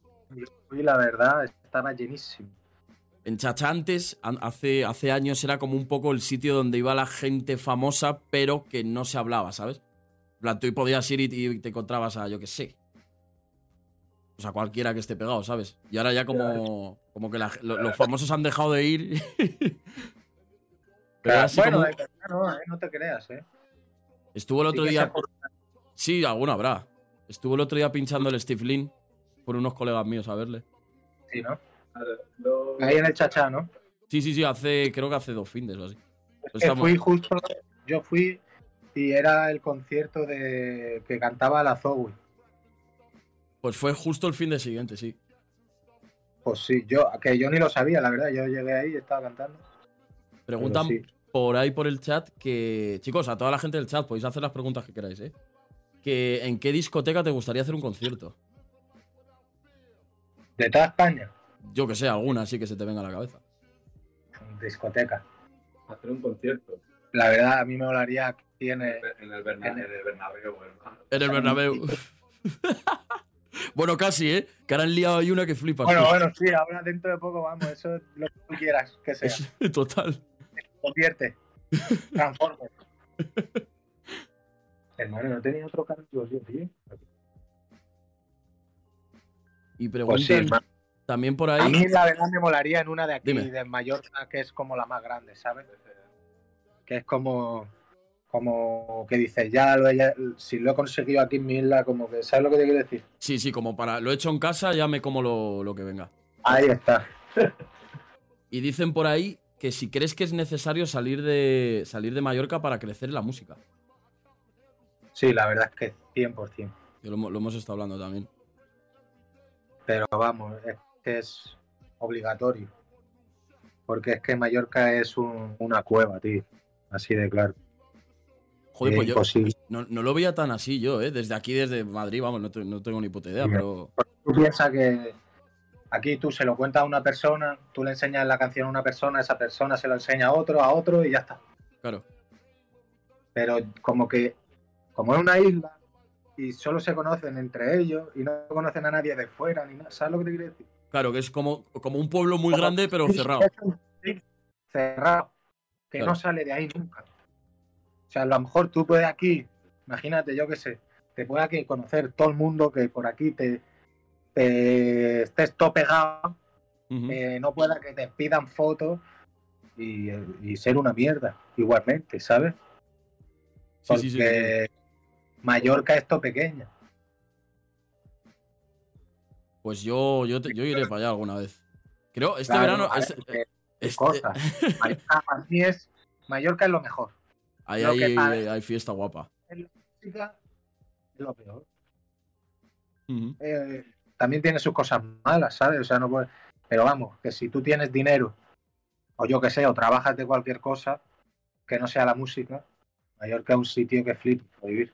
Y la verdad, estaba llenísimo. En Chacha antes, an- hace, hace años, era como un poco el sitio donde iba la gente famosa, pero que no se hablaba, ¿sabes? En plan, tú podías ir y, y te encontrabas a, yo qué sé. O sea, cualquiera que esté pegado, ¿sabes? Y ahora ya como, como que la- lo- los famosos han dejado de ir. Pero así bueno, como- no, eh, no te creas, ¿eh? estuvo el otro Sí día. Sí, alguno habrá. Estuvo el otro día pinchando el Steve Lin por unos colegas míos a verle. Sí, ¿no? Lo- Ahí en el Chacha, ¿no? Sí, sí, sí, hace, creo que hace dos fines o así. Es que Estamos- fui justo, yo fui y era el concierto de que cantaba la Zoe. Pues fue justo el fin de siguiente, sí. Pues sí, yo, que yo ni lo sabía, la verdad. Yo llegué ahí y estaba cantando. Preguntan sí. por ahí por el chat que. Chicos, a toda la gente del chat podéis hacer las preguntas que queráis, ¿eh? Que en qué discoteca te gustaría hacer un concierto. De toda España, Yo que sé, alguna así que se te venga a la cabeza. discoteca. Hacer un concierto La verdad, a mí me molaría aquí en el, en el, en el Bernabéu, hermano. En el Bernabéu. bueno, casi, ¿eh? Que ahora han liado ahí una que flipas. Bueno, bueno, sí, ahora dentro de poco vamos, eso es lo que tú quieras que sea. Total. Convierte. Transforme. Hermano, no tenía otro cargo, tío, tío. Y Pues preguntan sí, hermano. también por A ahí. mí la verdad me molaría en una de aquí, Dime. de Mallorca, que es como la más grande, ¿sabes? Que es como, como que dices, ya lo he, si lo he conseguido aquí en mi isla, como que, ¿sabes lo que te quiero decir? Sí, sí, como para. Lo he hecho en casa, ya me como lo, lo que venga. Ahí está. Y dicen por ahí que si crees que es necesario salir de, salir de Mallorca para crecer la música. Sí, la verdad es que 100%. Que lo, lo hemos estado hablando también. Pero vamos, es que es obligatorio. Porque es que Mallorca es un- una cueva, tío. Así de claro. Joder, Es pues yo no, no lo veía tan así yo, ¿eh? Desde aquí, desde Madrid, vamos, no, te- no tengo ni puta idea, Sí. pero. Tú piensas que aquí tú se lo cuentas a una persona, tú le enseñas la canción a una persona, esa persona se lo enseña a otro, a otro y ya está. Claro. Pero como que, como es una isla y solo se conocen entre ellos y no conocen a nadie de fuera ni nada, ¿sabes lo que te quiero decir? Claro, que es como, como un pueblo muy grande, pero cerrado. Cerrado. Que Claro. no sale de ahí nunca. O sea, a lo mejor tú puedes aquí, imagínate, yo qué sé, te puede aquí conocer todo el mundo que por aquí te, te estés todo pegado eh, no pueda que te pidan fotos y, y ser una mierda, igualmente, ¿sabes? Sí, Porque sí, sí, sí. Mallorca es todo pequeña. Pues yo, yo, te- yo iré para allá alguna vez. Creo, este Claro, verano. ver, este- qué este- cosa. Mallorca para mí es, Mallorca es lo mejor. Hay, fiesta guapa. Música es lo peor. Eh, también tiene sus cosas malas, ¿sabes? O sea, no puede... Pero vamos, que si tú tienes dinero, o yo que sé, o trabajas de cualquier cosa que no sea la música, Mallorca es un sitio que flipa para vivir.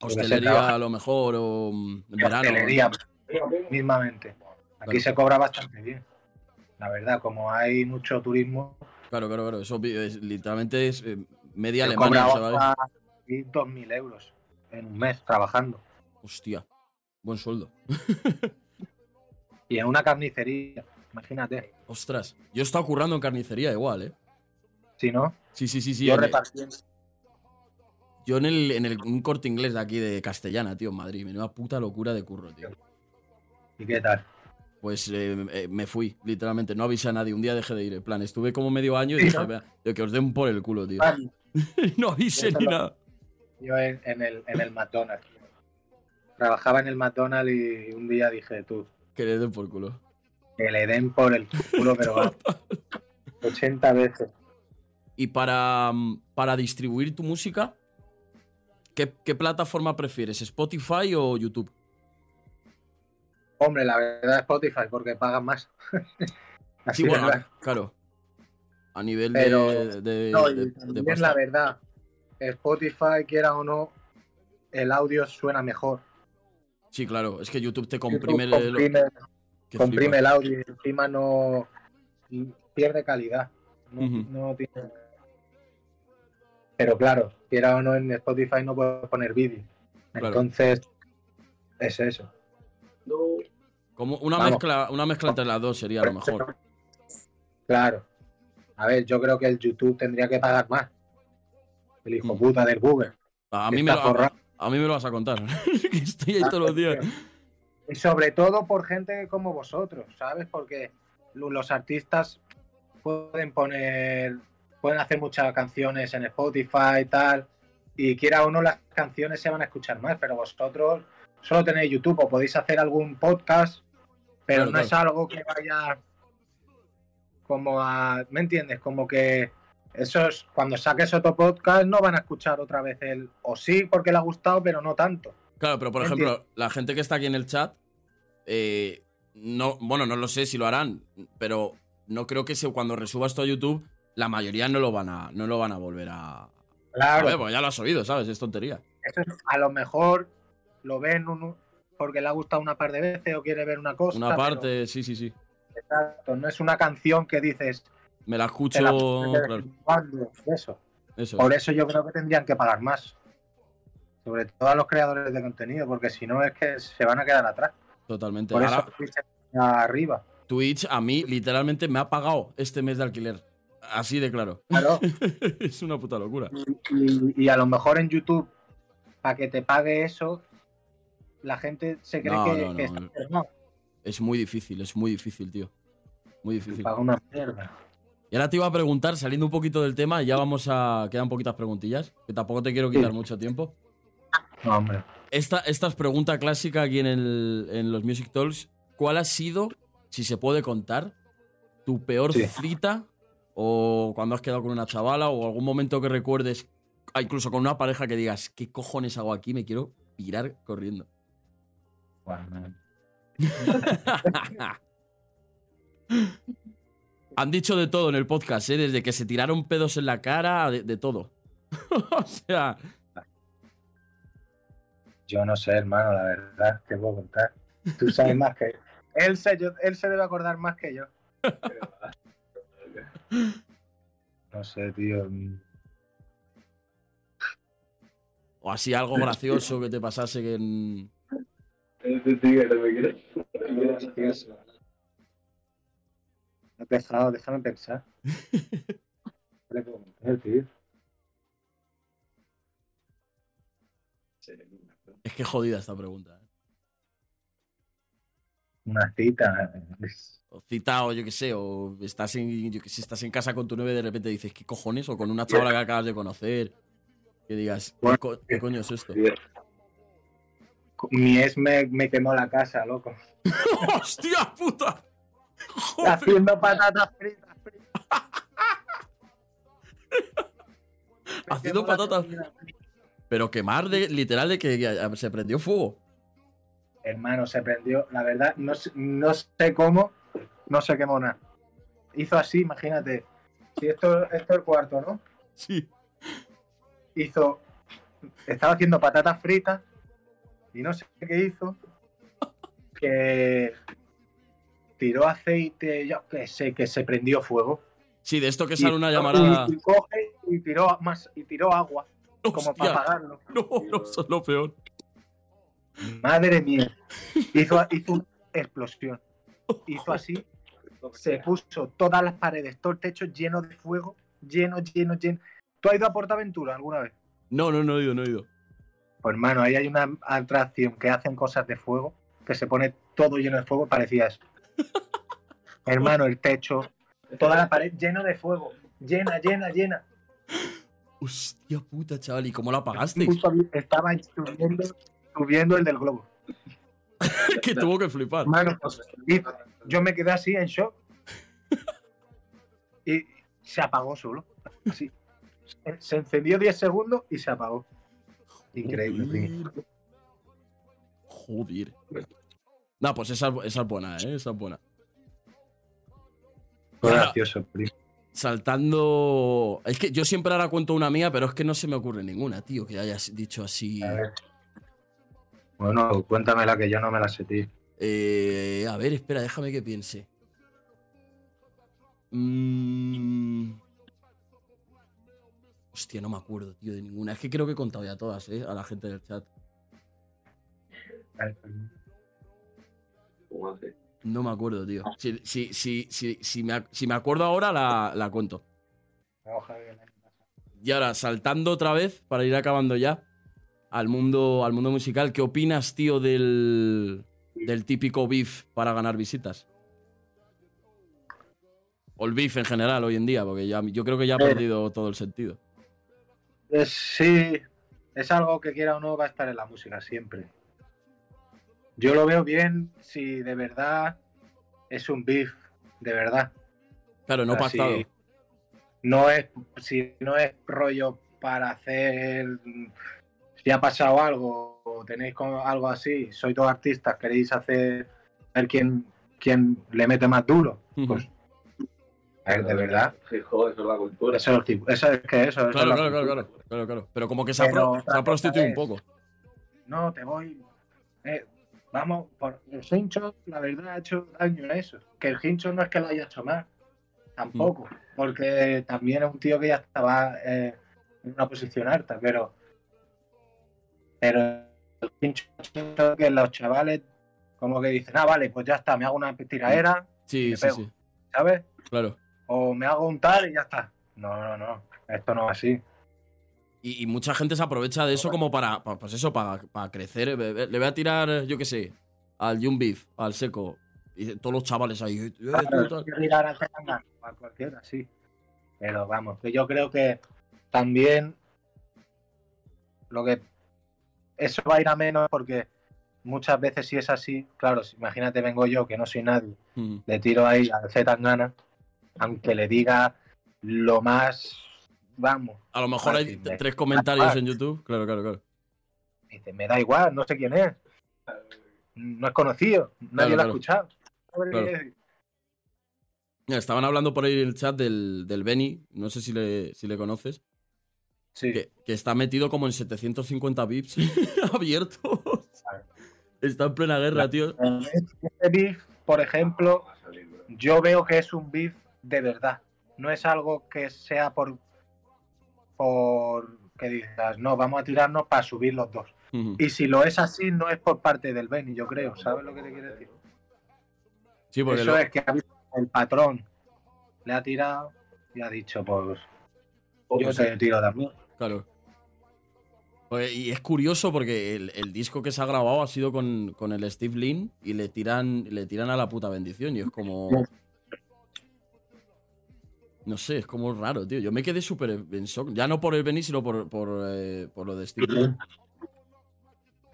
Hostelería a lo mejor, o en verano. hostelería, mismamente. Aquí Claro. se cobra bastante bien. La verdad, como hay mucho turismo, Claro, claro, claro. Eso es- literalmente es eh, media Alemania, ¿sabes? hasta 2.000 euros en un mes trabajando. Hostia. Buen sueldo. Y en una carnicería, imagínate. Ostras. Yo he estado currando en carnicería igual, ¿eh? Si no, Sí, sí, sí, sí. yo en- repartiendo. yo en, el, en el, un corte inglés de aquí de Castellana, tío, en Madrid. Menuda puta locura de curro, tío. ¿Y qué tal? Pues eh, eh, me fui, literalmente. No avisé a nadie. Un día dejé de ir. En plan, estuve como medio año y Sí, dije, ¿no? "Vea, de que os den por el culo, tío. Vale, no Eso ni lo- nada. Yo en, en el, en el McDonald's. Trabajaba en el McDonald's y un día dije, tú, Que le den por culo. que le den por el culo, pero va, 80 veces. Y para, mm, para distribuir tu música, ¿qué, qué plataforma prefieres? ¿Spotify o YouTube? Hombre, la verdad Spotify, porque pagan más. Así Sí, bueno, claro. A nivel Pero- de, de, No, de- también la verdad, Spotify, quiera o no, el audio suena mejor. Sí, claro. Es que YouTube te comprime, el- el- comprime, comprime el audio y encima no pierde calidad. No, tiene... Pero claro, quiera o no, en Spotify no puedes poner vídeo. Claro. Entonces, es eso. Como una Vamos. mezcla, una mezcla entre las dos sería lo mejor. Claro. A ver, yo creo que el YouTube tendría que pagar más. El hijo Mm. puta del Google. A mí, me lo, a, a mí me lo vas a contar. Que Estoy ahí todos los días. Y sobre todo por gente como vosotros, ¿sabes? Porque lo- los artistas pueden poner, pueden hacer muchas canciones en Spotify y tal, y quiera o no las canciones se van a escuchar más, pero vosotros solo tenéis YouTube o podéis hacer algún podcast, pero Claro, no es algo que vaya como a, ¿me entiendes? Como que esos, cuando saques otro podcast no van a escuchar otra vez el. O sí, porque le ha gustado, pero no tanto. Claro, pero por ejemplo, la gente que está aquí en el chat, eh, no, bueno, no lo sé si lo harán, pero no creo que se, cuando resuba esto a YouTube, la mayoría no lo van a, no lo van a volver a, a Claro, ver, porque ya lo has oído, ¿sabes? Es tontería. eso es- a lo mejor lo ven un- porque le ha gustado una par de veces o quiere ver una cosa. Una pero- parte, sí, sí, sí. Exacto, no es una canción que dices. Me la escucho, la claro, Eso. eso. Por es. eso yo creo que tendrían que pagar más. Sobre todo a los creadores de contenido, porque si no es que se van a quedar atrás. Totalmente. Por Ahora, eso Twitch está arriba. Twitch a mí literalmente me ha pagado este mes de alquiler. Así de claro. Claro. es una puta locura. y, y a lo mejor en YouTube, para que te pague eso, la gente se cree No, que, no, no, que está. Es muy difícil, es muy difícil, tío. Muy difícil. paga una mierda. Y ahora te iba a preguntar, saliendo un poquito del tema, ya vamos a. Quedan poquitas preguntillas, que tampoco te quiero quitar Sí. mucho tiempo. No, hombre. Esta, esta es pregunta clásica aquí en, el- en los Music Talks. ¿Cuál ha sido, si se puede contar, tu peor Sí. cita? O cuando has quedado con una chavala, o algún momento que recuerdes, ah, incluso con una pareja que digas, ¿qué cojones hago aquí? Me quiero pirar corriendo. Bueno, Han dicho de todo en el podcast, ¿eh? desde que se tiraron pedos en la cara, de, de todo. o sea, yo no sé, hermano, la verdad, te puedo contar. Tú sabes más que él. Se, yo- él se debe acordar más que yo. No sé, tío. o así algo gracioso que te pasase que en- no he dejado, déjame pensar. ¿Qué le puedo contar, tío? Es que jodida esta pregunta. ¿eh? Una cita. O cita, o yo qué sé, o estás en, yo sé, estás en casa con tu novia y de repente dices, ¿qué cojones? O con una chavala que acabas de conocer. Que digas, ¿qué, Bueno, co- qué coño es esto? Mi ex me, me quemó la casa, loco. ¡Hostia puta! Joder. Haciendo patatas fritas. fritas. Haciendo patatas. comida. Pero quemar de, literal de que se prendió fuego. Hermano, se prendió. La verdad, no, sé- no sé cómo, no se quemó nada. Hizo así, imagínate. Si esto, esto es el cuarto, ¿no? Sí. Hizo. Estaba haciendo patatas fritas y no sé qué hizo. Que tiró aceite, yo qué sé, que se prendió fuego. Sí, de esto que Y- sale una llamarada. Y, y coge y tiró más y tiró agua como para apagarlo. no, no, eso es lo peor. Madre mía. Hizo, hizo una explosión. Hizo así, se puso todas las paredes, todo el techo lleno de fuego, lleno, lleno, lleno. ¿Tú has ido a Portaventura alguna vez? No, no, no he ido, no he ido. Pues hermano, ahí hay una atracción que hacen cosas de fuego, que se pone todo lleno de fuego, parecía eso. hermano, el techo, toda la pared lleno de fuego, llena, llena, llena. Hostia puta, chaval, ¿y cómo la apagaste? Estaba subiendo, subiendo el del globo. que tuvo que flipar. Hermano, pues, yo me quedé así en shock. Y se apagó solo. Así. Se- Se encendió 10 segundos y se apagó. Increíble. tío. Joder. Joder. No, pues esa, esa es buena, ¿eh? Esa es buena. Fue Ahora- gracioso, primo. Saltando. Es que yo siempre ahora cuento una mía, pero es que no se me ocurre ninguna, tío, que hayas dicho así. A ver. Bueno, cuéntamela que yo no me la sé, tío. Eh, a ver, espera, déjame que piense. Mm. Hostia, no me acuerdo, tío, de ninguna. Es que creo que he contado ya todas, ¿eh? A la gente del chat. No me acuerdo, tío. Si, si, si, si, si, me, si me acuerdo ahora, la, la cuento. Y ahora, saltando otra vez, para ir acabando ya, al mundo, al mundo musical, ¿qué opinas, tío, del, del típico beef para ganar visitas? O el beef en general hoy en día, porque ya, yo creo que ya ha Eh. perdido todo el sentido. Es- sí, es algo que quiera o no va a estar en la música siempre. Yo lo veo bien si de verdad es un beef, de verdad. Claro, no Así- pactado. no es, si no es rollo para hacer, si ha pasado algo o tenéis algo así, sois dos artistas, queréis hacer, ver quién, quién le mete más duro, pues de verdad. Eso es la cultura. Eso, eso es que eso. eso es Claro, la claro, claro, claro. Pero como que se ha, Pero se ha prostituido un poco. No, te voy. eh, vamos, por el hincho, la verdad, ha hecho daño a eso. Que el hincho no es que lo haya hecho mal, tampoco. Porque también es un tío que ya estaba eh, en una posición alta, pero. Pero el hincho siento que los chavales, como que dicen, ah, vale, pues ya está, me hago una tiradera, Sí, me sí, pego. sí. ¿sabes? Claro. O me hago un tal y ya está. No, no, no. Esto no es así. Y, y mucha gente se aprovecha de eso como para, pa- pues eso, para, para crecer. Le voy a tirar, yo qué sé, al Young Beef, al Seco. Y todos los chavales ahí. eh, tú, mirar a cualquiera, sí. Pero vamos, que yo creo que también lo que eso va a ir a menos porque muchas veces si es así, claro, imagínate vengo yo que no soy nadie, Mm. le tiro ahí a Zetangana, aunque le diga lo más, vamos, A lo mejor hay de- tres comentarios en YouTube. Claro, claro, claro. dice, me da igual, no sé quién es, no es conocido, nadie lo claro. ha escuchado. Estaban hablando por ahí en el chat del, del Benny, no sé si le, si le conoces, Sí. que, que está metido como en 750 VIPs abiertos. Está en plena guerra, tío. Este beef, por ejemplo, yo veo que es un beef de verdad. No es algo que sea por, por que digas, no, vamos a tirarnos para subir los dos. Y si lo es así, no es por parte del Benny, yo creo. ¿Sabes lo que te quiero decir? Sí, porque Eso lo- es que ha visto el patrón le ha tirado y ha dicho, pues yo Pues te tiro también. Claro. Pues, y es curioso porque el, el disco que se ha grabado ha sido con, con el Steve Lin y le tiran, le tiran a la puta bendición. Y es como. No sé, es como raro, tío. Yo me quedé súper en shock. Ya no por el Benny, sino por, por, eh, por lo de Steve.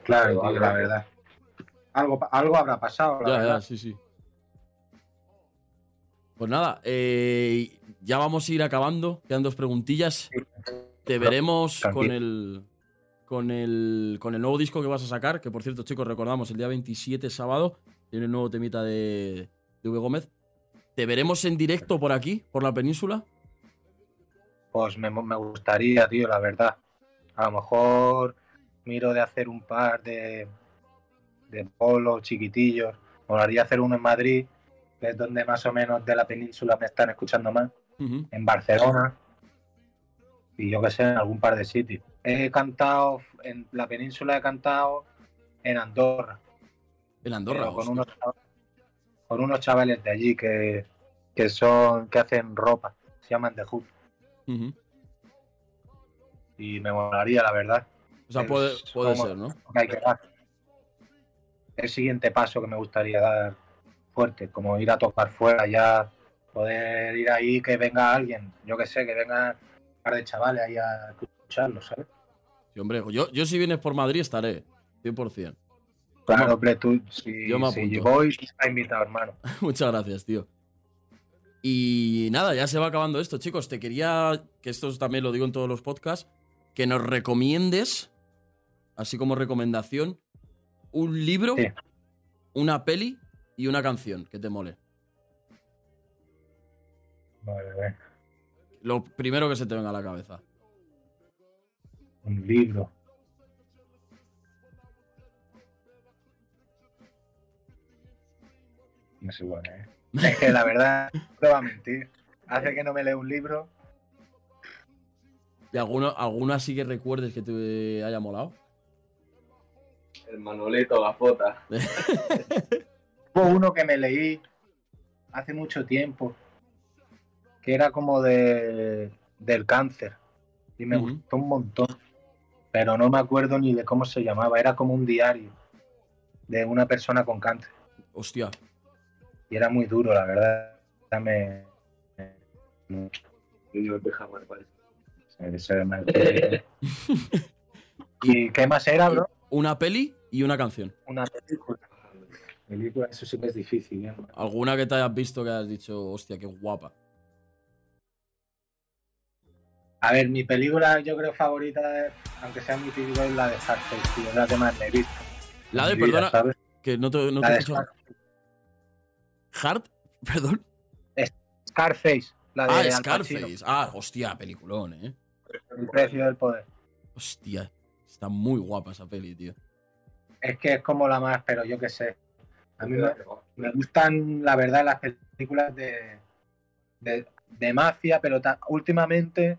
Claro, tío, la verdad. Algo, algo habrá pasado, la Ya, ya, verdad. sí, sí. Pues nada, eh, ya vamos a ir acabando. Quedan dos preguntillas. Te veremos con el, con el con el nuevo disco que vas a sacar, que por cierto, chicos, recordamos, el día 27 sábado tiene un nuevo temita de, de V. Gómez. Te veremos en directo por aquí, por la península. Pues me, me gustaría, tío, la verdad. A lo mejor miro de hacer un par de, de polos chiquitillos. Molaría hacer uno en Madrid, que es donde más o menos de la península me están escuchando más. En Barcelona. Y yo que sé, en algún par de sitios. He cantado, en la península he cantado en Andorra. En Andorra. con unos, con unos chavales de allí que, que son, que hacen ropa. Se llaman The Hood. Y me molaría, la verdad. O sea, puede, puede ser, ¿no? que hay que dar. El siguiente paso que me gustaría dar fuerte, como ir a tocar fuera ya, poder ir ahí, que venga alguien, yo que sé, que venga un par de chavales ahí a escucharlo, ¿sabes? Sí, hombre, yo, yo si vienes por Madrid estaré, 100%. Claro, hombre, tú, si, yo me si voy, está invitado, hermano. Muchas gracias, tío. Y nada, ya se va acabando esto, chicos. Te quería, que esto también lo digo en todos los podcasts, que nos recomiendes, así como recomendación, un libro, Sí. una peli y una canción que te mole. Vale, venga. Lo primero que se te venga a la cabeza. Un libro. No sé bueno, ¿eh? Es que la verdad, no te voy a mentir. Hace que no me leo un libro. ¿Y alguno, alguno así que recuerdes que te haya molado? El Manolito, la fota. Hubo uno que me leí hace mucho tiempo, que era como de del cáncer. Y me gustó un montón. Pero no me acuerdo ni de cómo se llamaba. Era como un diario de una persona con cáncer. Hostia. Y era muy duro, la verdad. Me, se me- ¿Y qué más era, bro? Una peli y una canción. Una película. Película, eso sí que es difícil, ¿eh? Alguna que te hayas visto que hayas dicho, hostia, qué guapa. A ver, mi película yo creo favorita, aunque sea muy típico, es la de Scarface, tío. Es la que más me he visto. La de, vida, perdona, ¿sabes? que no te, no te escucho. ¿Hard? Perdón. Scarface, la de Ah, Al Scarface. Ah, hostia, peliculón, eh. El precio del poder. Hostia, está muy guapa esa peli, tío. Es que es como la más, pero yo qué sé. A mí me, me gustan, la verdad, las películas de, de, de mafia, pero ta- últimamente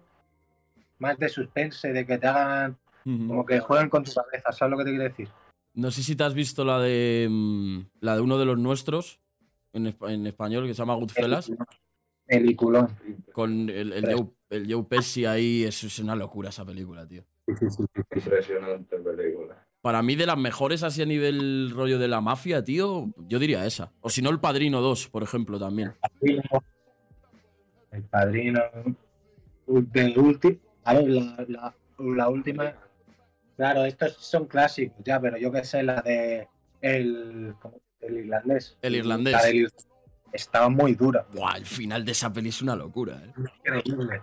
más de suspense, de que te hagan como que jueguen con tu cabeza, ¿sabes lo que te quiero decir? No sé si te has visto la de mm, la de uno de los nuestros en, en español que se llama Goodfellas Peliculón. con el, el, Joe, el Joe Pesci ahí. Es, es una locura esa película, tío. Impresionante película. Para mí de las mejores así a nivel rollo de la mafia, tío, yo diría esa. O si no, El Padrino 2, por ejemplo, también. El padrino. De último. A ver, la, la, la última. Claro, estos son clásicos ya, pero yo qué sé, la de. El, ¿cómo? El irlandés. El irlandés. La del ir- Estaba muy dura. Buah, el final de esa peli es una locura, eh. Increíble.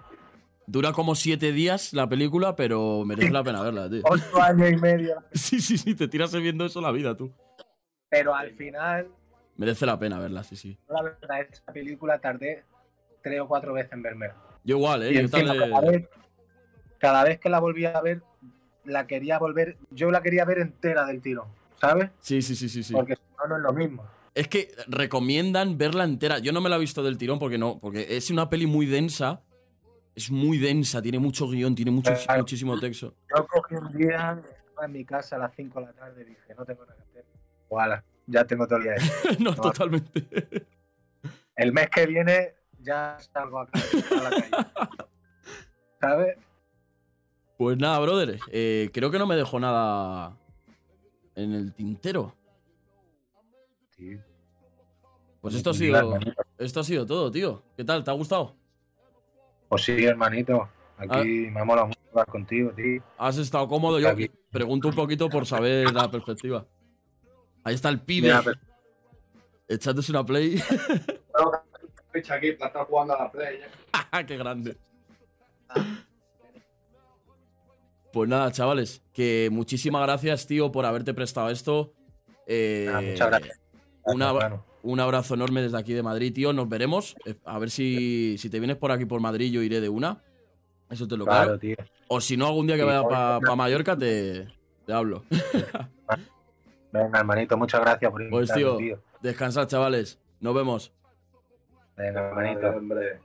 Dura como siete días la película, pero merece la pena verla, tío. Ocho años y medio. Sí, sí, sí, te tiras viendo eso la vida, tú. Pero al final, Merece la pena verla, sí, sí. la verdad, esta película tardé tres o cuatro veces en verme. Yo igual, ¿eh? Yo encima, tardé- cada, vez, cada vez que la volví a ver, la quería volver. Yo la quería ver entera del tiro, ¿sabes? Sí, sí, sí, sí, sí. Porque si no, no es lo mismo. Es que recomiendan verla entera. Yo no me la he visto del tirón porque no, porque es una peli muy densa. Es muy densa, tiene mucho guion, tiene mucho, Claro. muchísimo texto. Yo cogí un día, estaba en mi casa a las 5 de la tarde y dije, no tengo nada que hacer. Voilà, ya tengo todo el día hecho. no, totalmente. El mes que viene ya salgo a la calle. ¿Sabes? Pues nada, brother. eh, creo que no me dejó nada en el tintero. Pues esto ha sido, hermanito. esto ha sido todo, tío. ¿Qué tal? ¿Te ha gustado? Pues sí, hermanito. Aquí Ah. me mola mucho hablar contigo, tío. ¿Has estado cómodo? Yo Aquí. pregunto un poquito por saber la perspectiva. Ahí está el pibe, Mira, pero- echándose una play. Ficha aquí para estar jugando a la play. ¿eh? ¡Qué grande! Pues nada, chavales, que muchísimas gracias, tío, por haberte prestado esto. Eh, muchas gracias. una-. Un abrazo enorme desde aquí de Madrid, tío. Nos veremos. Eh, A ver si, si te vienes por aquí por Madrid, yo iré de una. Eso te lo Claro, claro. tío. O si no, algún día que Sí, vaya para Mallorca, te, te hablo. Venga, hermanito, muchas gracias por Pues, invitarme, tío. tío. Descansad, chavales. Nos vemos. Venga, hermanito. Hombre.